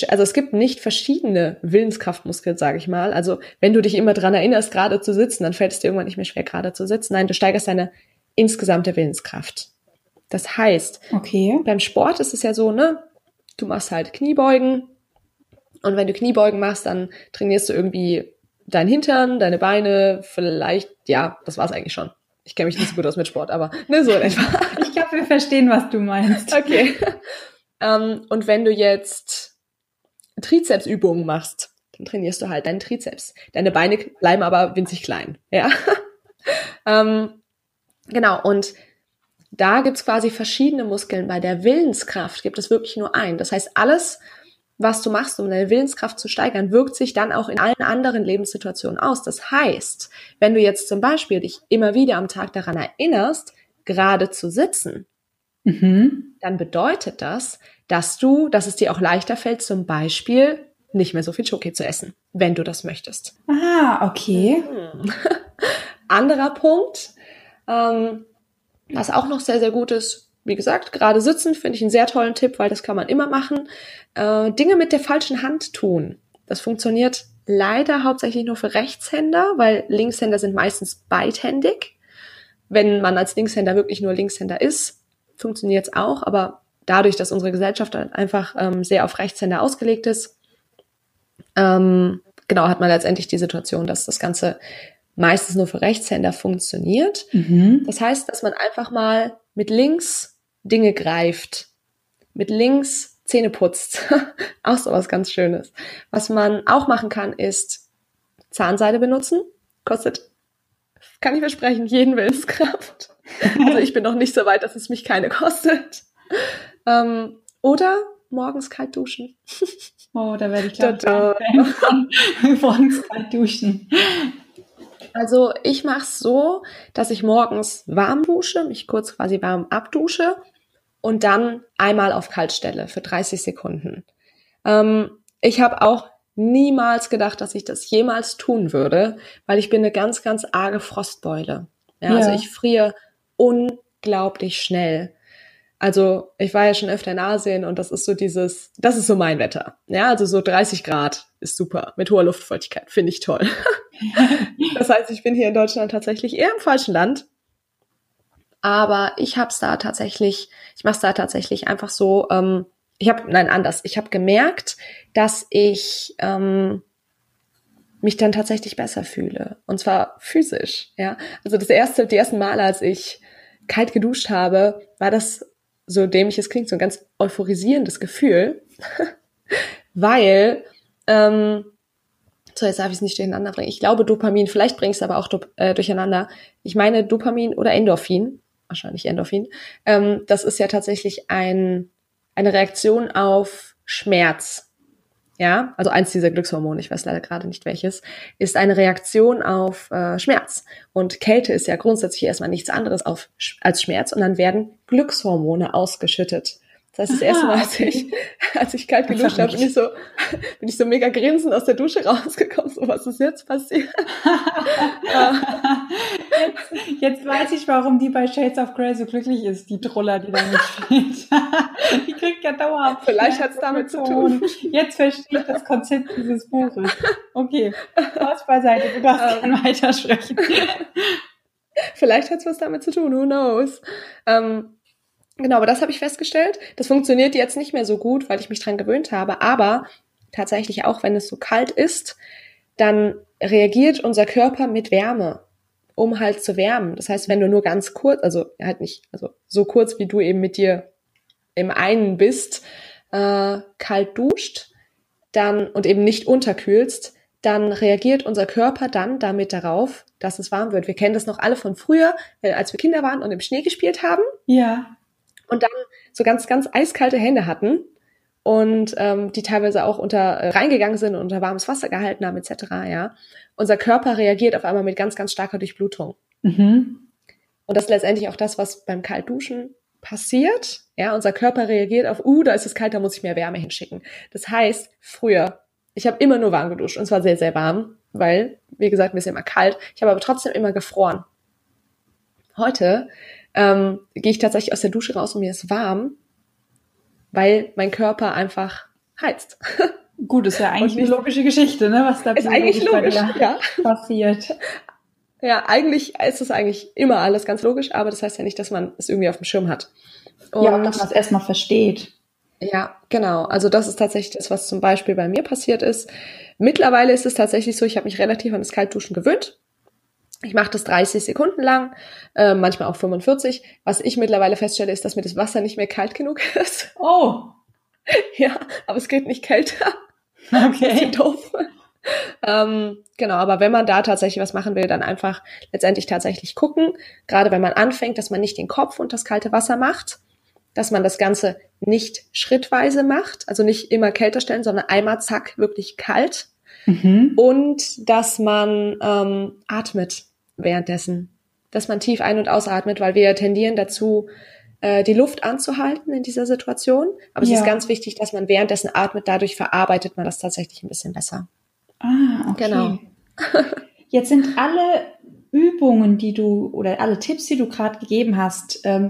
also es gibt nicht verschiedene Willenskraftmuskeln, sage ich mal. Also wenn du dich immer dran erinnerst, gerade zu sitzen, dann fällt es dir irgendwann nicht mehr schwer, gerade zu sitzen. Nein, du steigerst deine insgesamte Willenskraft. Das heißt, okay. beim Sport ist es ja so, ne? du machst halt Kniebeugen. Und wenn du Kniebeugen machst, dann trainierst du irgendwie dein Hintern, deine Beine, vielleicht, ja, das war's eigentlich schon. Ich kenne mich nicht so gut aus mit Sport, aber ne, so in etwa. Wir verstehen, was du meinst. Okay. ähm, und wenn du jetzt Trizepsübungen machst, dann trainierst du halt deinen Trizeps. Deine Beine bleiben aber winzig klein, ja. ähm, genau, und da gibt's quasi verschiedene Muskeln. Bei der Willenskraft gibt es wirklich nur einen. Das heißt, alles, was du machst, um deine Willenskraft zu steigern, wirkt sich dann auch in allen anderen Lebenssituationen aus. Das heißt, wenn du jetzt zum Beispiel dich immer wieder am Tag daran erinnerst, gerade zu sitzen, mhm. dann bedeutet das, dass du, dass es dir auch leichter fällt, zum Beispiel nicht mehr so viel Schoki zu essen, wenn du das möchtest. Ah, okay. Mhm. Anderer Punkt, ähm, was auch noch sehr, sehr gut ist, wie gesagt, gerade sitzen finde ich einen sehr tollen Tipp, weil das kann man immer machen. Äh, Dinge mit der falschen Hand tun. Das funktioniert leider hauptsächlich nur für Rechtshänder, weil Linkshänder sind meistens beidhändig. Wenn man als Linkshänder wirklich nur Linkshänder ist, funktioniert es auch, aber dadurch, dass unsere Gesellschaft halt einfach ähm, sehr auf Rechtshänder ausgelegt ist, ähm, genau, hat man letztendlich die Situation, dass das Ganze meistens nur für Rechtshänder funktioniert. Mhm. Das heißt, dass man einfach mal mit links Dinge greift, mit links Zähne putzt. auch so was ganz Schönes. Was man auch machen kann, ist Zahnseide benutzen. Kostet, kann ich versprechen, jeden Willenskraft. also ich bin noch nicht so weit, dass es mich keine kostet. Ähm, oder morgens kalt duschen. Oh, da werde ich glaube ich morgens kalt duschen. Also ich mache es so, dass ich morgens warm dusche, mich kurz quasi warm abdusche und dann einmal auf kalt stelle für 30 Sekunden. Ähm, ich habe auch niemals gedacht, dass ich das jemals tun würde, weil ich bin eine ganz, ganz arge Frostbeule. Ja, also ja. Also ich friere unglaublich schnell. Also ich war ja schon öfter in Asien und das ist so dieses, das ist so mein Wetter. Ja, also so 30 Grad ist super mit hoher Luftfeuchtigkeit, finde ich toll. das heißt, ich bin hier in Deutschland tatsächlich eher im falschen Land. Aber ich habe es da tatsächlich, ich mache es da tatsächlich einfach so, ähm, ich habe, nein, anders. Ich habe gemerkt, dass ich ähm, mich dann tatsächlich besser fühle. Und zwar physisch, ja. Also das erste, die ersten Male, als ich kalt geduscht habe, war das, so dämlich es klingt, so ein ganz euphorisierendes Gefühl. weil ähm, so, jetzt darf ich es nicht durcheinander bringen. Ich glaube Dopamin, vielleicht bringe es aber auch äh, durcheinander. Ich meine Dopamin oder Endorphin, wahrscheinlich Endorphin. Ähm, das ist ja tatsächlich ein, eine Reaktion auf Schmerz. Ja, also eins dieser Glückshormone, ich weiß leider gerade nicht welches, ist eine Reaktion auf äh, Schmerz. Und Kälte ist ja grundsätzlich erstmal nichts anderes auf, als Schmerz und dann werden Glückshormone ausgeschüttet. Das heißt, das Aha, erste Mal, als ich, als ich kalt geduscht habe, bin ich so, bin ich so mega grinsend aus der Dusche rausgekommen. So, was ist jetzt passiert? jetzt, jetzt weiß ich, warum die bei Shades of Grey so glücklich ist, die Troller, die da mitspielt. die kriegt ja dauerhaft. Vielleicht hat es damit zu tun. Jetzt verstehe ich das Konzept dieses Buches. Okay, Spaß beiseite, du darfst ähm, gerne weitersprechen. Vielleicht hat es was damit zu tun, who knows? Ähm, Genau, aber das habe ich festgestellt. Das funktioniert jetzt nicht mehr so gut, weil ich mich dran gewöhnt habe. Aber tatsächlich auch, wenn es so kalt ist, dann reagiert unser Körper mit Wärme, um halt zu wärmen. Das heißt, wenn du nur ganz kurz, also halt nicht, also so kurz wie du eben mit dir im einen bist, äh, kalt duscht, dann und eben nicht unterkühlst, dann reagiert unser Körper dann damit darauf, dass es warm wird. Wir kennen das noch alle von früher, als wir Kinder waren und im Schnee gespielt haben. Ja und dann so ganz, ganz eiskalte Hände hatten und ähm, die teilweise auch unter äh, reingegangen sind und unter warmes Wasser gehalten haben etc. Ja, unser Körper reagiert auf einmal mit ganz, ganz starker Durchblutung. Mhm. Und das ist letztendlich auch das, was beim Kaltduschen passiert. Ja, unser Körper reagiert auf, uh, da ist es kalt, da muss ich mehr Wärme hinschicken. Das heißt, früher, ich habe immer nur warm geduscht und zwar sehr, sehr warm, weil, wie gesagt, mir ist immer kalt. Ich habe aber trotzdem immer gefroren. Heute ähm, gehe ich tatsächlich aus der Dusche raus und mir ist warm, weil mein Körper einfach heizt. Gut, ist ja eigentlich eine logische Geschichte, ne? Was da ist eigentlich logisch, ja. passiert. Ja, eigentlich ist es eigentlich immer alles ganz logisch, aber das heißt ja nicht, dass man es irgendwie auf dem Schirm hat. Und ja, dass man es erstmal versteht. Ja, genau. Also das ist tatsächlich das, was zum Beispiel bei mir passiert ist. Mittlerweile ist es tatsächlich so, ich habe mich relativ an das Kaltduschen gewöhnt. Ich mache das 30 Sekunden lang, äh, manchmal auch 45. Was ich mittlerweile feststelle, ist, dass mir das Wasser nicht mehr kalt genug ist. Oh. Ja, aber es geht nicht kälter. Okay. doof. ähm, genau, aber wenn man da tatsächlich was machen will, dann einfach letztendlich tatsächlich gucken, gerade wenn man anfängt, dass man nicht den Kopf und das kalte Wasser macht, dass man das Ganze nicht schrittweise macht, also nicht immer kälter stellen, sondern einmal zack, wirklich kalt. Mhm. Und dass man ähm, atmet währenddessen, dass man tief ein- und ausatmet, weil wir tendieren dazu, äh, die Luft anzuhalten in dieser Situation. Aber es Ja. ist ganz wichtig, dass man währenddessen atmet, dadurch verarbeitet man das tatsächlich ein bisschen besser. Ah, okay. Genau. Jetzt sind alle Übungen, die du oder alle Tipps, die du gerade gegeben hast, ähm,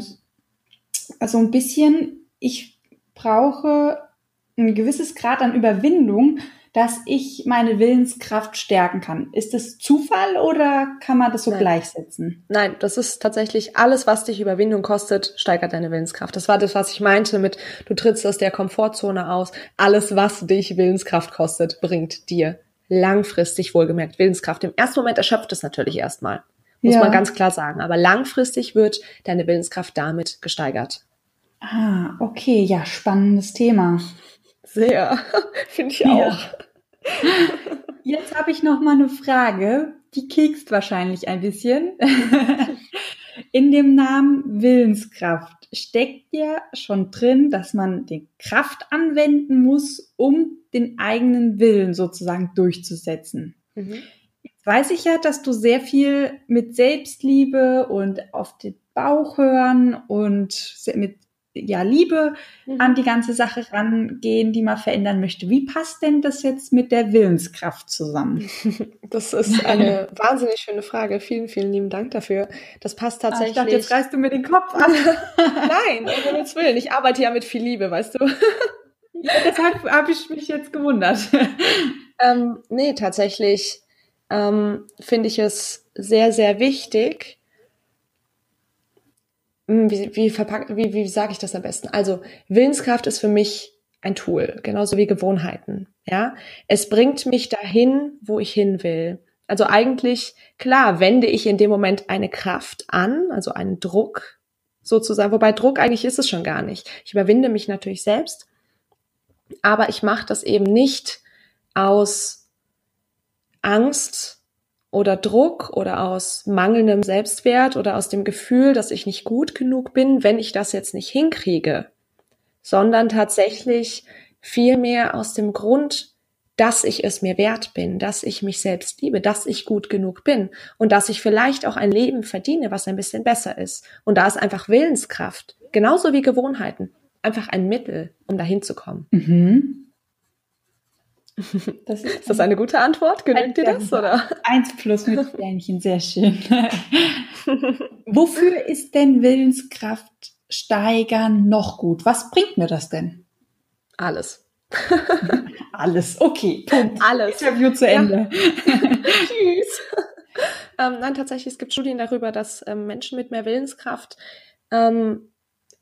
also ein bisschen, ich brauche ein gewisses Grad an Überwindung, dass ich meine Willenskraft stärken kann. Ist das Zufall oder kann man das so Nein. gleichsetzen? Nein, das ist tatsächlich alles, was dich Überwindung kostet, steigert deine Willenskraft. Das war das, was ich meinte mit, du trittst aus der Komfortzone aus. Alles, was dich Willenskraft kostet, bringt dir langfristig wohlgemerkt Willenskraft. Im ersten Moment erschöpft es natürlich erstmal. Muss Ja. man ganz klar sagen. Aber langfristig wird deine Willenskraft damit gesteigert. Ah, okay, ja, spannendes Thema. Sehr. Finde ich Ja. auch. Jetzt habe ich noch mal eine Frage, die kekst wahrscheinlich ein bisschen. In dem Namen Willenskraft steckt ja schon drin, dass man die Kraft anwenden muss, um den eigenen Willen sozusagen durchzusetzen. Mhm. Jetzt weiß ich ja, dass du sehr viel mit Selbstliebe und auf den Bauch hören und mit ja, Liebe Mhm. an die ganze Sache rangehen, die man verändern möchte. Wie passt denn das jetzt mit der Willenskraft zusammen? Das ist eine wahnsinnig schöne Frage. Vielen, vielen lieben Dank dafür. Das passt tatsächlich. ich dachte, jetzt reißt du mir den Kopf an. Nein, um Himmels Willen. Ich arbeite ja mit viel Liebe, weißt du. ja, deshalb habe ich mich jetzt gewundert. Ähm, nee, tatsächlich ähm, finde ich es sehr, sehr wichtig. Hm, Wie, wie, verpack, wie, wie sage ich das am besten? Also, Willenskraft ist für mich ein Tool, genauso wie Gewohnheiten. Ja, es bringt mich dahin, wo ich hin will. Also eigentlich, klar, wende ich in dem Moment eine Kraft an, also einen Druck sozusagen, wobei Druck eigentlich ist es schon gar nicht. Ich überwinde mich natürlich selbst, aber ich mache das eben nicht aus Angst oder Druck oder aus mangelndem Selbstwert oder aus dem Gefühl, dass ich nicht gut genug bin, wenn ich das jetzt nicht hinkriege, sondern tatsächlich vielmehr aus dem Grund, dass ich es mir wert bin, dass ich mich selbst liebe, dass ich gut genug bin und dass ich vielleicht auch ein Leben verdiene, was ein bisschen besser ist. Und da ist einfach Willenskraft, genauso wie Gewohnheiten, einfach ein Mittel, um dahin zu kommen. Mhm. Das ist, Ist das eine gute Antwort? Genügt dir das, oder? Eins plus mit Sternchen, sehr schön. Wofür ist denn Willenskraft steigern noch gut? Was bringt mir das denn? Alles. Alles. Okay, Punkt. Alles. Interview zu Ende. Tschüss. ähm, nein, tatsächlich, es gibt Studien darüber, dass ähm, Menschen mit mehr Willenskraft ähm,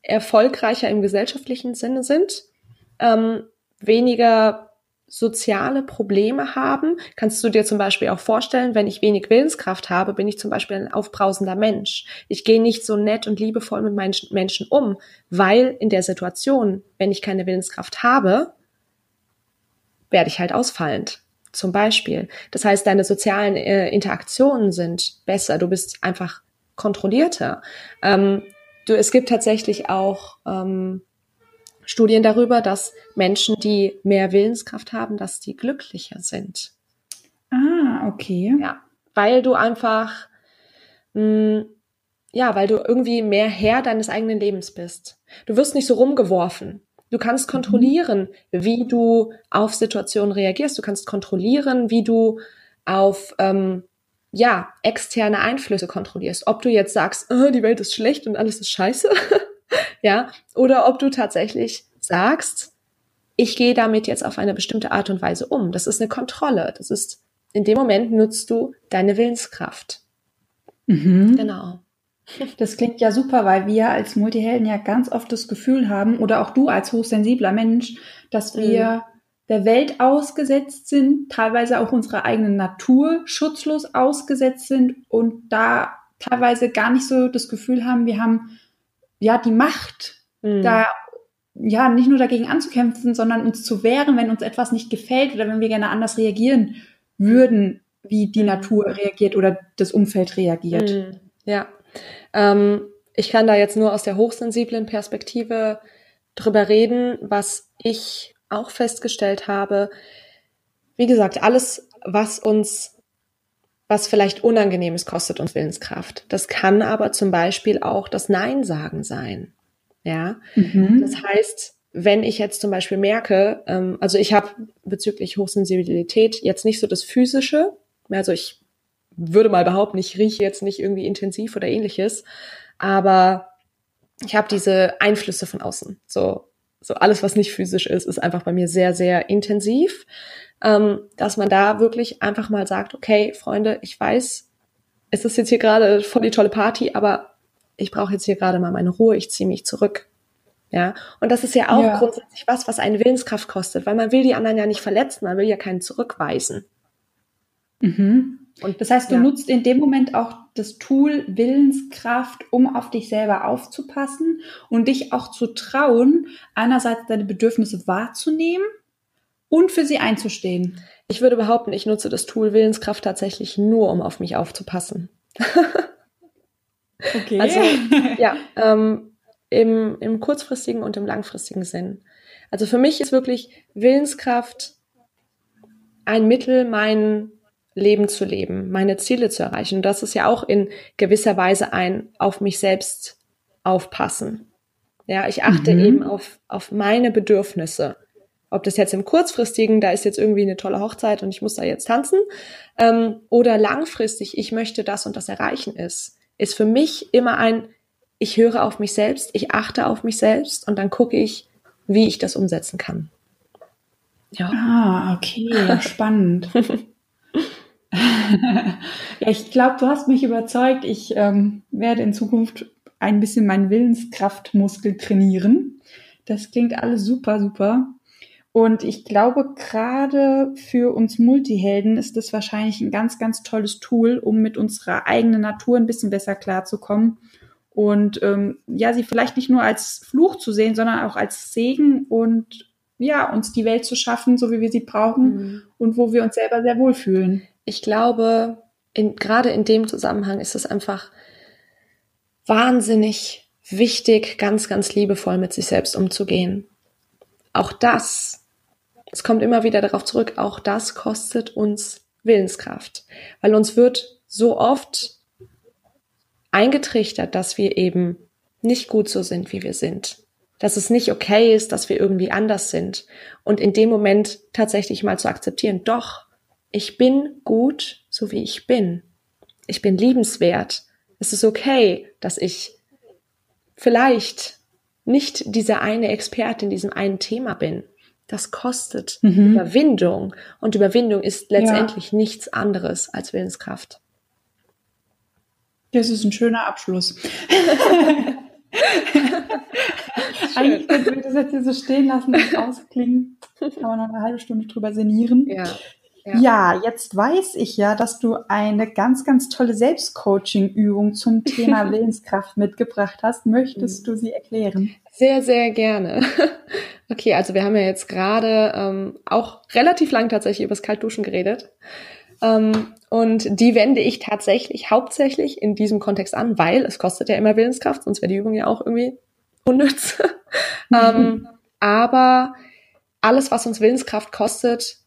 erfolgreicher im gesellschaftlichen Sinne sind, ähm, weniger soziale Probleme haben. Kannst du dir zum Beispiel auch vorstellen, wenn ich wenig Willenskraft habe, bin ich zum Beispiel ein aufbrausender Mensch. Ich gehe nicht so nett und liebevoll mit meinen Menschen um, weil in der Situation, wenn ich keine Willenskraft habe, werde ich halt ausfallend. Zum Beispiel. Das heißt, deine sozialen äh, Interaktionen sind besser. Du bist einfach kontrollierter. Ähm, du, es gibt tatsächlich auch ähm, Studien darüber, dass Menschen, die mehr Willenskraft haben, dass die glücklicher sind. Ah, okay. Ja, weil du einfach, mh, ja, weil du irgendwie mehr Herr deines eigenen Lebens bist. Du wirst nicht so rumgeworfen. Du kannst kontrollieren, wie du auf Situationen reagierst. Du kannst kontrollieren, wie du auf ähm, ja externe Einflüsse kontrollierst. Ob du jetzt sagst, oh, die Welt ist schlecht und alles ist scheiße, ja, oder ob du tatsächlich sagst, ich gehe damit jetzt auf eine bestimmte Art und Weise um. Das ist eine Kontrolle. Das ist in dem Moment nutzt du deine Willenskraft. Mhm. Genau. Das klingt ja super, weil wir als Multihelden ja ganz oft das Gefühl haben, oder auch du als hochsensibler Mensch, dass wir mhm. der Welt ausgesetzt sind, teilweise auch unserer eigenen Natur schutzlos ausgesetzt sind und da teilweise gar nicht so das Gefühl haben, wir haben ja die Macht, mhm. da ja nicht nur dagegen anzukämpfen, sondern uns zu wehren, wenn uns etwas nicht gefällt oder wenn wir gerne anders reagieren würden, wie die Natur reagiert oder das Umfeld reagiert. Mhm. Ja, ähm, ich kann da jetzt nur aus der hochsensiblen Perspektive drüber reden, was ich auch festgestellt habe. Wie gesagt, alles, was uns, was vielleicht unangenehm ist, kostet uns Willenskraft. Das kann aber zum Beispiel auch das Nein sagen sein. Ja, mhm. das heißt, wenn ich jetzt zum Beispiel merke, ähm, also ich habe bezüglich Hochsensibilität jetzt nicht so das physische, also ich würde mal behaupten, ich rieche jetzt nicht irgendwie intensiv oder ähnliches, aber ich habe diese Einflüsse von außen. So, so alles, was nicht physisch ist, ist einfach bei mir sehr, sehr intensiv. Ähm, dass man da wirklich einfach mal sagt, okay, Freunde, ich weiß, es ist jetzt hier gerade voll die tolle Party, aber ich brauche jetzt hier gerade mal meine Ruhe, ich ziehe mich zurück. Ja, und das ist ja auch ja. grundsätzlich was, was eine Willenskraft kostet, weil man will die anderen ja nicht verletzen, man will ja keinen zurückweisen. Mhm. Und das heißt, du ja. nutzt in dem Moment auch das Tool Willenskraft, um auf dich selber aufzupassen und dich auch zu trauen, einerseits deine Bedürfnisse wahrzunehmen und für sie einzustehen. Ich würde behaupten, ich nutze das Tool Willenskraft tatsächlich nur, um auf mich aufzupassen. okay. Also, ja, ähm, im, im kurzfristigen und im langfristigen Sinn. Also für mich ist wirklich Willenskraft ein Mittel, meinen Leben zu leben, meine Ziele zu erreichen. Und das ist ja auch in gewisser Weise ein auf mich selbst aufpassen. Ja, ich achte mhm. eben auf, auf meine Bedürfnisse. Ob das jetzt im kurzfristigen, da ist jetzt irgendwie eine tolle Hochzeit und ich muss da jetzt tanzen, ähm, oder langfristig, ich möchte das und das erreichen ist, ist für mich immer ein, ich höre auf mich selbst, ich achte auf mich selbst und dann gucke ich, wie ich das umsetzen kann. Ja. Ah, okay, spannend. ja, ich glaube, du hast mich überzeugt. Ich ähm, werde in Zukunft ein bisschen meinen Willenskraftmuskel trainieren. Das klingt alles super, super. Und ich glaube, gerade für uns Multihelden ist das wahrscheinlich ein ganz, ganz tolles Tool, um mit unserer eigenen Natur ein bisschen besser klarzukommen. Und ähm, ja, sie vielleicht nicht nur als Fluch zu sehen, sondern auch als Segen und ja, uns die Welt zu schaffen, so wie wir sie brauchen mhm. und wo wir uns selber sehr wohlfühlen ich glaube, in, gerade in dem Zusammenhang ist es einfach wahnsinnig wichtig, ganz, ganz liebevoll mit sich selbst umzugehen. Auch das, es kommt immer wieder darauf zurück, auch das kostet uns Willenskraft, weil uns wird so oft eingetrichtert, dass wir eben nicht gut so sind, wie wir sind. Dass es nicht okay ist, dass wir irgendwie anders sind. Und in dem Moment tatsächlich mal zu akzeptieren, doch, ich bin gut, so wie ich bin. Ich bin liebenswert. Es ist okay, dass ich vielleicht nicht diese eine Experte in diesem einen Thema bin. Das kostet mhm. Überwindung. Und Überwindung ist letztendlich ja. nichts anderes als Willenskraft. Das ist ein schöner Abschluss. Eigentlich könnten wir das jetzt hier so stehen lassen und ausklingen. Kann man noch eine halbe Stunde drüber sinnieren. Ja. Ja. ja. jetzt weiß ich ja, dass du eine ganz, ganz tolle Selbstcoaching-Übung zum Thema Willenskraft mitgebracht hast. Möchtest du sie erklären? Sehr, sehr gerne. Okay, also wir haben ja jetzt gerade ähm, auch relativ lang tatsächlich über das Kaltduschen geredet. Ähm, und die wende ich tatsächlich hauptsächlich in diesem Kontext an, weil es kostet ja immer Willenskraft, sonst wäre die Übung ja auch irgendwie unnütz. Mhm. ähm, aber alles, was uns Willenskraft kostet,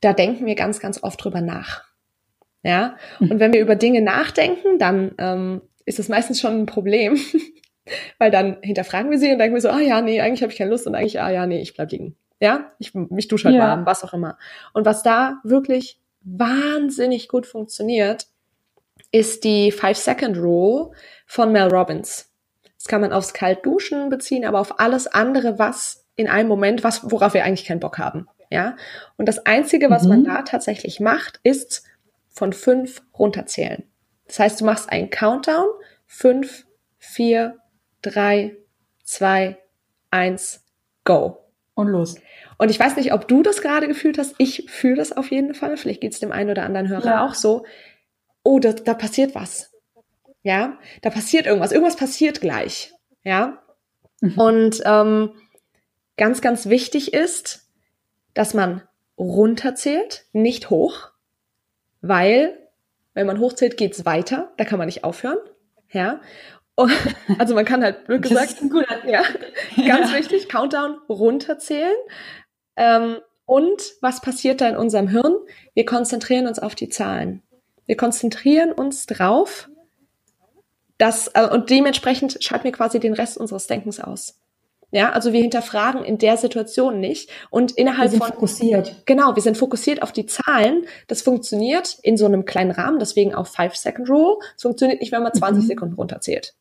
da denken wir ganz, ganz oft drüber nach. Ja, hm. und wenn wir über Dinge nachdenken, dann ähm, ist es meistens schon ein Problem, weil dann hinterfragen wir sie und denken wir so, ah ja, nee, eigentlich habe ich keine Lust und eigentlich, ah ja, nee, ich bleib liegen. Ja, ich mich dusche halt ja. warm, was auch immer. Und was da wirklich wahnsinnig gut funktioniert, ist die Five-Second-Rule von Mel Robbins. Das kann man aufs Kaltduschen beziehen, aber auf alles andere, was in einem Moment, was, worauf wir eigentlich keinen Bock haben. Ja. Und das Einzige, was mhm. man da tatsächlich macht, ist von fünf runterzählen. Das heißt, du machst einen Countdown fünf, vier, drei, zwei, eins, go. Und los. Und ich weiß nicht, ob du das gerade gefühlt hast. Ich fühle das auf jeden Fall. Vielleicht geht es dem einen oder anderen Hörer ja. auch so. Oh, da, da passiert was. Ja, da passiert irgendwas. Irgendwas passiert gleich. Ja. Mhm. Und ähm, ganz, ganz wichtig ist, dass man runterzählt, nicht hoch, weil wenn man hochzählt, geht's weiter. Da kann man nicht aufhören. Ja. Und, also man kann halt, wie gesagt, ja, ganz ja. wichtig, Countdown runterzählen. Ähm, und was passiert da in unserem Hirn? Wir konzentrieren uns auf die Zahlen. Wir konzentrieren uns drauf, dass, äh, und dementsprechend schalten wir quasi den Rest unseres Denkens aus. Ja, also wir hinterfragen in der Situation nicht und innerhalb wir sind von fokussiert. Genau, wir sind fokussiert auf die Zahlen. Das funktioniert in so einem kleinen Rahmen, deswegen auch Five Second Rule. Es funktioniert nicht, wenn man 20 mhm. Sekunden runterzählt.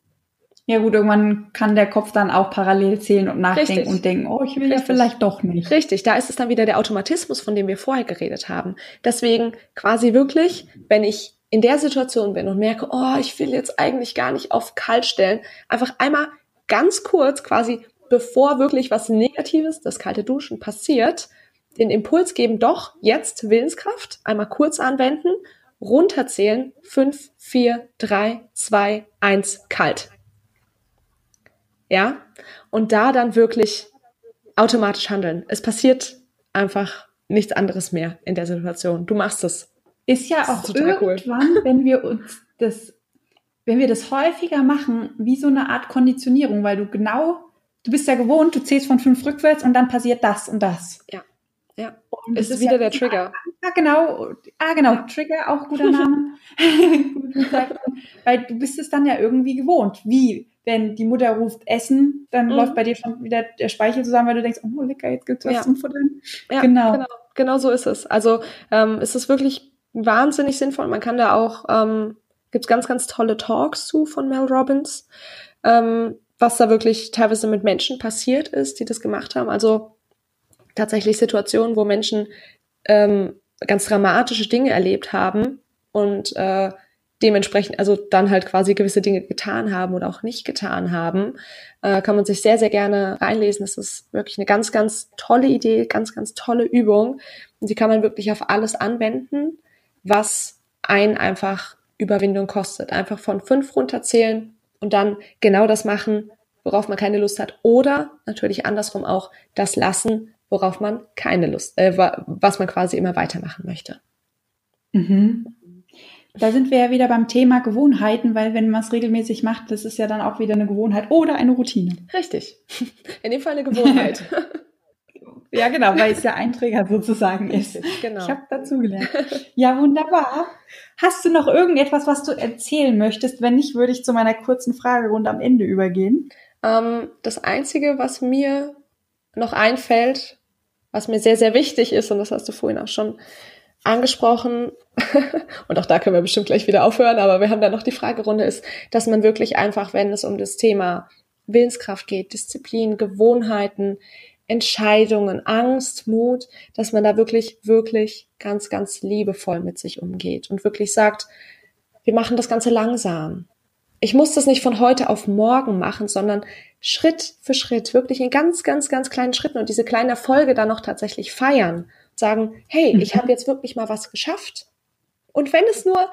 Ja gut, irgendwann kann der Kopf dann auch parallel zählen und nachdenken Richtig. und denken, oh, ich will Richtig. ja vielleicht doch nicht. Richtig, da ist es dann wieder der Automatismus, von dem wir vorher geredet haben. Deswegen quasi wirklich, wenn ich in der Situation bin und merke, oh, ich will jetzt eigentlich gar nicht auf kalt stellen, einfach einmal ganz kurz quasi, bevor wirklich was Negatives, das kalte Duschen passiert, den Impuls geben, doch jetzt Willenskraft, einmal kurz anwenden, runterzählen, fünf, vier, drei, zwei, eins, kalt ja, und da dann wirklich automatisch handeln. Es passiert einfach nichts anderes mehr in der Situation. Du machst es. Ist ja auch ist irgendwann, cool. wenn wir uns das, wenn wir das häufiger machen, wie so eine Art Konditionierung, weil du genau, du bist ja gewohnt, du zählst von fünf rückwärts und dann passiert das und das. Ja. Ja, und es ist wieder ja der Trigger. Ja, genau. Ah, genau. Trigger, auch guter Name. Weil du bist es dann ja irgendwie gewohnt. Wie? wenn die Mutter ruft Essen, dann mhm. läuft bei dir schon wieder der Speichel zusammen, weil du denkst, oh lecker, jetzt gibt's was ja. zum Futtern. Ja, genau. genau. Genau so ist es. Also ähm, ist es wirklich wahnsinnig sinnvoll. Man kann da auch, ähm, gibt's ganz, ganz tolle Talks zu von Mel Robbins, ähm, was da wirklich teilweise mit Menschen passiert ist, die das gemacht haben. Also tatsächlich Situationen, wo Menschen ähm, ganz dramatische Dinge erlebt haben und äh, dementsprechend, also dann halt quasi gewisse Dinge getan haben oder auch nicht getan haben, äh, kann man sich sehr, sehr gerne reinlesen. Das ist wirklich eine ganz, ganz tolle Idee, ganz, ganz tolle Übung. Und die kann man wirklich auf alles anwenden, was einen einfach Überwindung kostet. Einfach von fünf runterzählen und dann genau das machen, worauf man keine Lust hat. Oder natürlich andersrum auch das lassen, worauf man keine Lust, äh, was man quasi immer weitermachen möchte. Mhm. Da sind wir ja wieder beim Thema Gewohnheiten, weil wenn man es regelmäßig macht, das ist ja dann auch wieder eine Gewohnheit oder eine Routine. Richtig. In dem Fall eine Gewohnheit. ja, genau, weil es ja ein Träger sozusagen ist. Genau. Ich habe dazugelernt. Ja, wunderbar. Hast du noch irgendetwas, was du erzählen möchtest? Wenn nicht, würde ich zu meiner kurzen Fragerunde am Ende übergehen. Ähm, das Einzige, was mir noch einfällt, was mir sehr, sehr wichtig ist, und das hast du vorhin auch schon angesprochen, und auch da können wir bestimmt gleich wieder aufhören, aber wir haben da noch die Fragerunde, ist, dass man wirklich einfach, wenn es um das Thema Willenskraft geht, Disziplin, Gewohnheiten, Entscheidungen, Angst, Mut, dass man da wirklich, wirklich ganz, ganz liebevoll mit sich umgeht und wirklich sagt, wir machen das Ganze langsam. Ich muss das nicht von heute auf morgen machen, sondern Schritt für Schritt, wirklich in ganz, ganz, ganz kleinen Schritten und diese kleinen Erfolge dann noch tatsächlich feiern sagen, hey, ich mhm. habe jetzt wirklich mal was geschafft. Und wenn es nur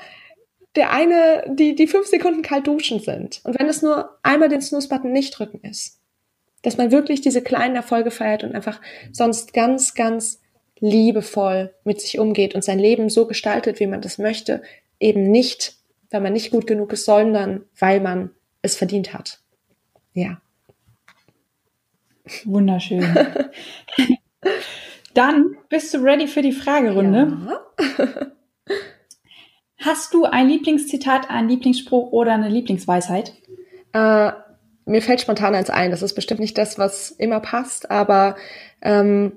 der eine, die, die fünf Sekunden kalt duschen sind und wenn es nur einmal den Snooze-Button nicht drücken ist, dass man wirklich diese kleinen Erfolge feiert und einfach sonst ganz, ganz liebevoll mit sich umgeht und sein Leben so gestaltet, wie man das möchte, eben nicht, weil man nicht gut genug ist, sondern weil man es verdient hat. Ja. Wunderschön. Dann bist du ready für die Fragerunde. Ja. Hast du ein Lieblingszitat, ein Lieblingsspruch oder eine Lieblingsweisheit? Äh, mir fällt spontan eins ein. Das ist bestimmt nicht das, was immer passt, aber ähm,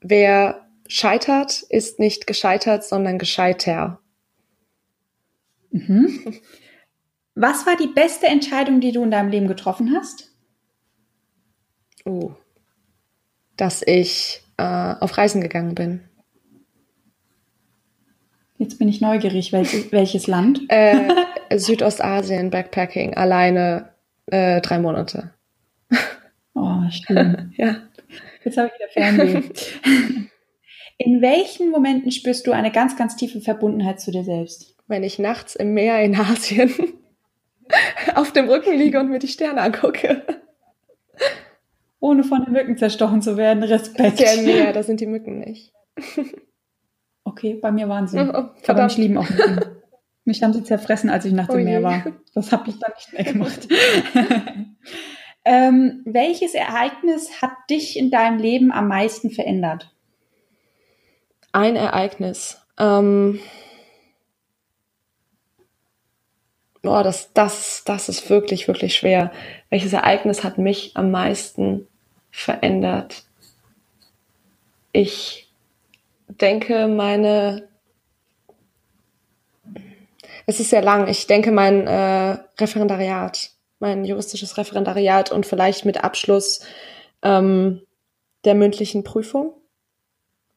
wer scheitert, ist nicht gescheitert, sondern gescheiter. Mhm. Was war die beste Entscheidung, die du in deinem Leben getroffen hast? Oh, dass ich äh, auf Reisen gegangen bin. Jetzt bin ich neugierig, welches, welches Land? Äh, Südostasien Backpacking alleine äh, drei Monate. Oh, schön. ja. Jetzt habe ich wieder Fernweh. In welchen Momenten spürst du eine ganz, ganz tiefe Verbundenheit zu dir selbst? Wenn ich nachts im Meer in Asien auf dem Rücken liege und mir die Sterne angucke. Ohne von den Mücken zerstochen zu werden. Respekt. Ja, Meer, da sind die Mücken nicht. Okay, bei mir waren sie. Oh, oh, Aber mich lieben auch Mücken. Mich haben sie zerfressen, als ich nachts Oh im Meer war. Das habe ich dann nicht mehr gemacht. ähm, welches Ereignis hat dich in deinem Leben am meisten verändert? Ein Ereignis. Ähm, boah, das, das, das ist wirklich, wirklich schwer. Welches Ereignis hat mich am meisten verändert? Ich denke, meine. Es ist sehr lang. Ich denke, mein äh, Referendariat, mein juristisches Referendariat und vielleicht mit Abschluss ähm, der mündlichen Prüfung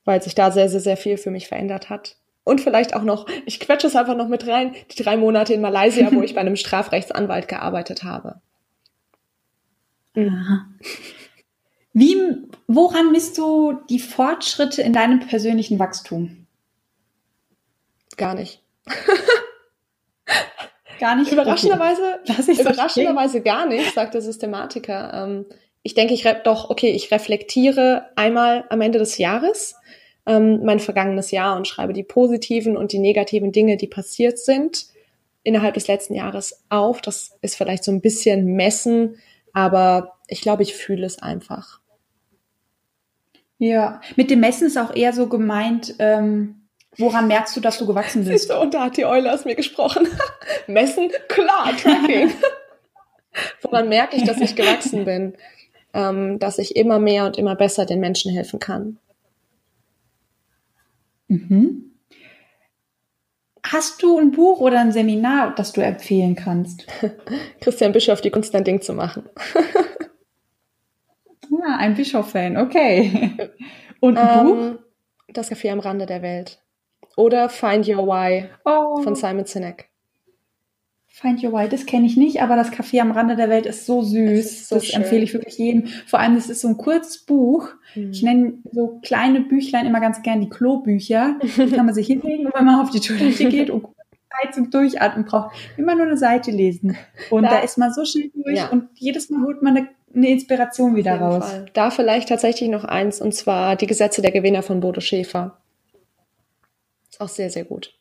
weil sich da sehr, sehr, sehr viel für mich verändert hat. Und vielleicht auch noch, ich quetsche es einfach noch mit rein, die drei Monate in Malaysia, wo ich bei einem Strafrechtsanwalt gearbeitet habe. Aha. Wie, woran misst du die Fortschritte in deinem persönlichen Wachstum? Gar nicht. Gar nicht. Überraschenderweise, Okay. Überraschenderweise gar nicht, sagt der Systematiker. Ähm, ich denke, ich doch, okay, ich reflektiere einmal am Ende des Jahres ähm, mein vergangenes Jahr und schreibe die positiven und die negativen Dinge, die passiert sind innerhalb des letzten Jahres auf. Das ist vielleicht so ein bisschen messen, aber ich glaube, ich fühle es einfach. Ja, mit dem Messen ist auch eher so gemeint, ähm, woran merkst du, dass du gewachsen bist? Siehst du, und da hat die Eule aus mir gesprochen. Messen, klar, Tracking. Woran merke ich, dass ich gewachsen bin? Ähm, dass ich immer mehr und immer besser den Menschen helfen kann. Mhm. Hast du ein Buch oder ein Seminar, das du empfehlen kannst? Christian Bischof, die Kunst ein Ding zu machen. Ja, ein Bischof-Fan, okay. Und ein Buch? Ähm, das Café am Rande der Welt. Oder Find Your Why Oh, von Simon Sinek. Find Your Why, das kenne ich nicht, aber das Café am Rande der Welt ist so süß. Ist so das schön. empfehle ich wirklich jedem. Vor allem, es ist so ein kurzes Buch. Ich nenne so kleine Büchlein immer ganz gern die Klobücher. Die kann man sich hinlegen und wenn man auf die Toilette geht und Zeit zum Durchatmen braucht, immer nur eine Seite lesen. Und Da- da, ist man so schnell durch Ja. und jedes Mal holt man eine, eine Inspiration wieder raus. Fall. Da vielleicht tatsächlich noch eins, und zwar die Gesetze der Gewinner von Bodo Schäfer. Ist auch sehr, sehr gut.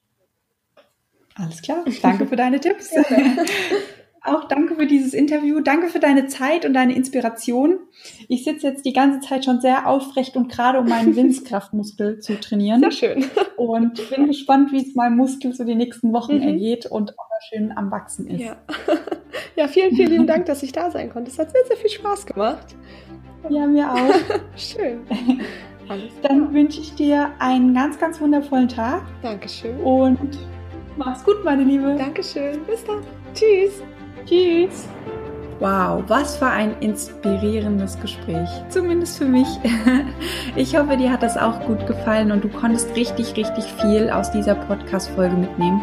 Alles klar. Danke für deine Tipps. Auch danke für dieses Interview. Danke für deine Zeit und deine Inspiration. Ich sitze jetzt die ganze Zeit schon sehr aufrecht und gerade, um meinen Willenskraftmuskel zu trainieren. Sehr schön. Und bin gespannt, wie es meinem Muskel so die nächsten Wochen Mhm. ergeht und ob er schön am Wachsen ist. Ja. ja, vielen, vielen lieben Dank, dass ich da sein konnte. Es hat sehr, sehr viel Spaß gemacht. Ja, mir auch. Schön. Alles Dann wünsche ich dir einen ganz, ganz wundervollen Tag Dankeschön. und mach's gut, meine Liebe. Dankeschön. Bis dann. Tschüss. Tschüss. Wow, was für ein inspirierendes Gespräch. Zumindest für mich. Ich hoffe, dir hat das auch gut gefallen und du konntest richtig, richtig viel aus dieser Podcast-Folge mitnehmen.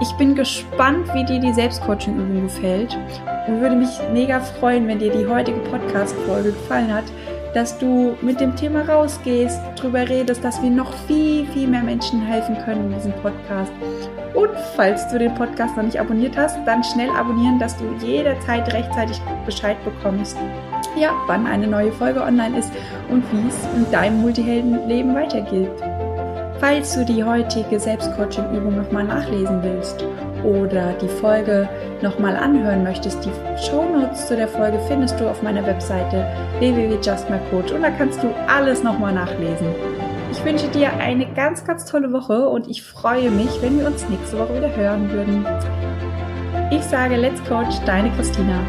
Ich bin gespannt, wie dir die Selbstcoaching-Übung gefällt und würde mich mega freuen, wenn dir die heutige Podcast-Folge gefallen hat, dass du mit dem Thema rausgehst, drüber redest, dass wir noch viel, viel mehr Menschen helfen können in diesem Podcast. Und falls du den Podcast noch nicht abonniert hast, dann schnell abonnieren, dass du jederzeit rechtzeitig Bescheid bekommst, ja, wann eine neue Folge online ist und wie es in deinem Multiheldenleben weitergeht. Falls du die heutige Selbstcoaching-Übung nochmal nachlesen willst oder die Folge nochmal anhören möchtest, die Shownotes zu der Folge findest du auf meiner Webseite www.justmycoach und da kannst du alles nochmal nachlesen. Ich wünsche dir eine ganz, ganz tolle Woche und ich freue mich, wenn wir uns nächste Woche wieder hören würden. Ich sage Let's Coach, deine Christina.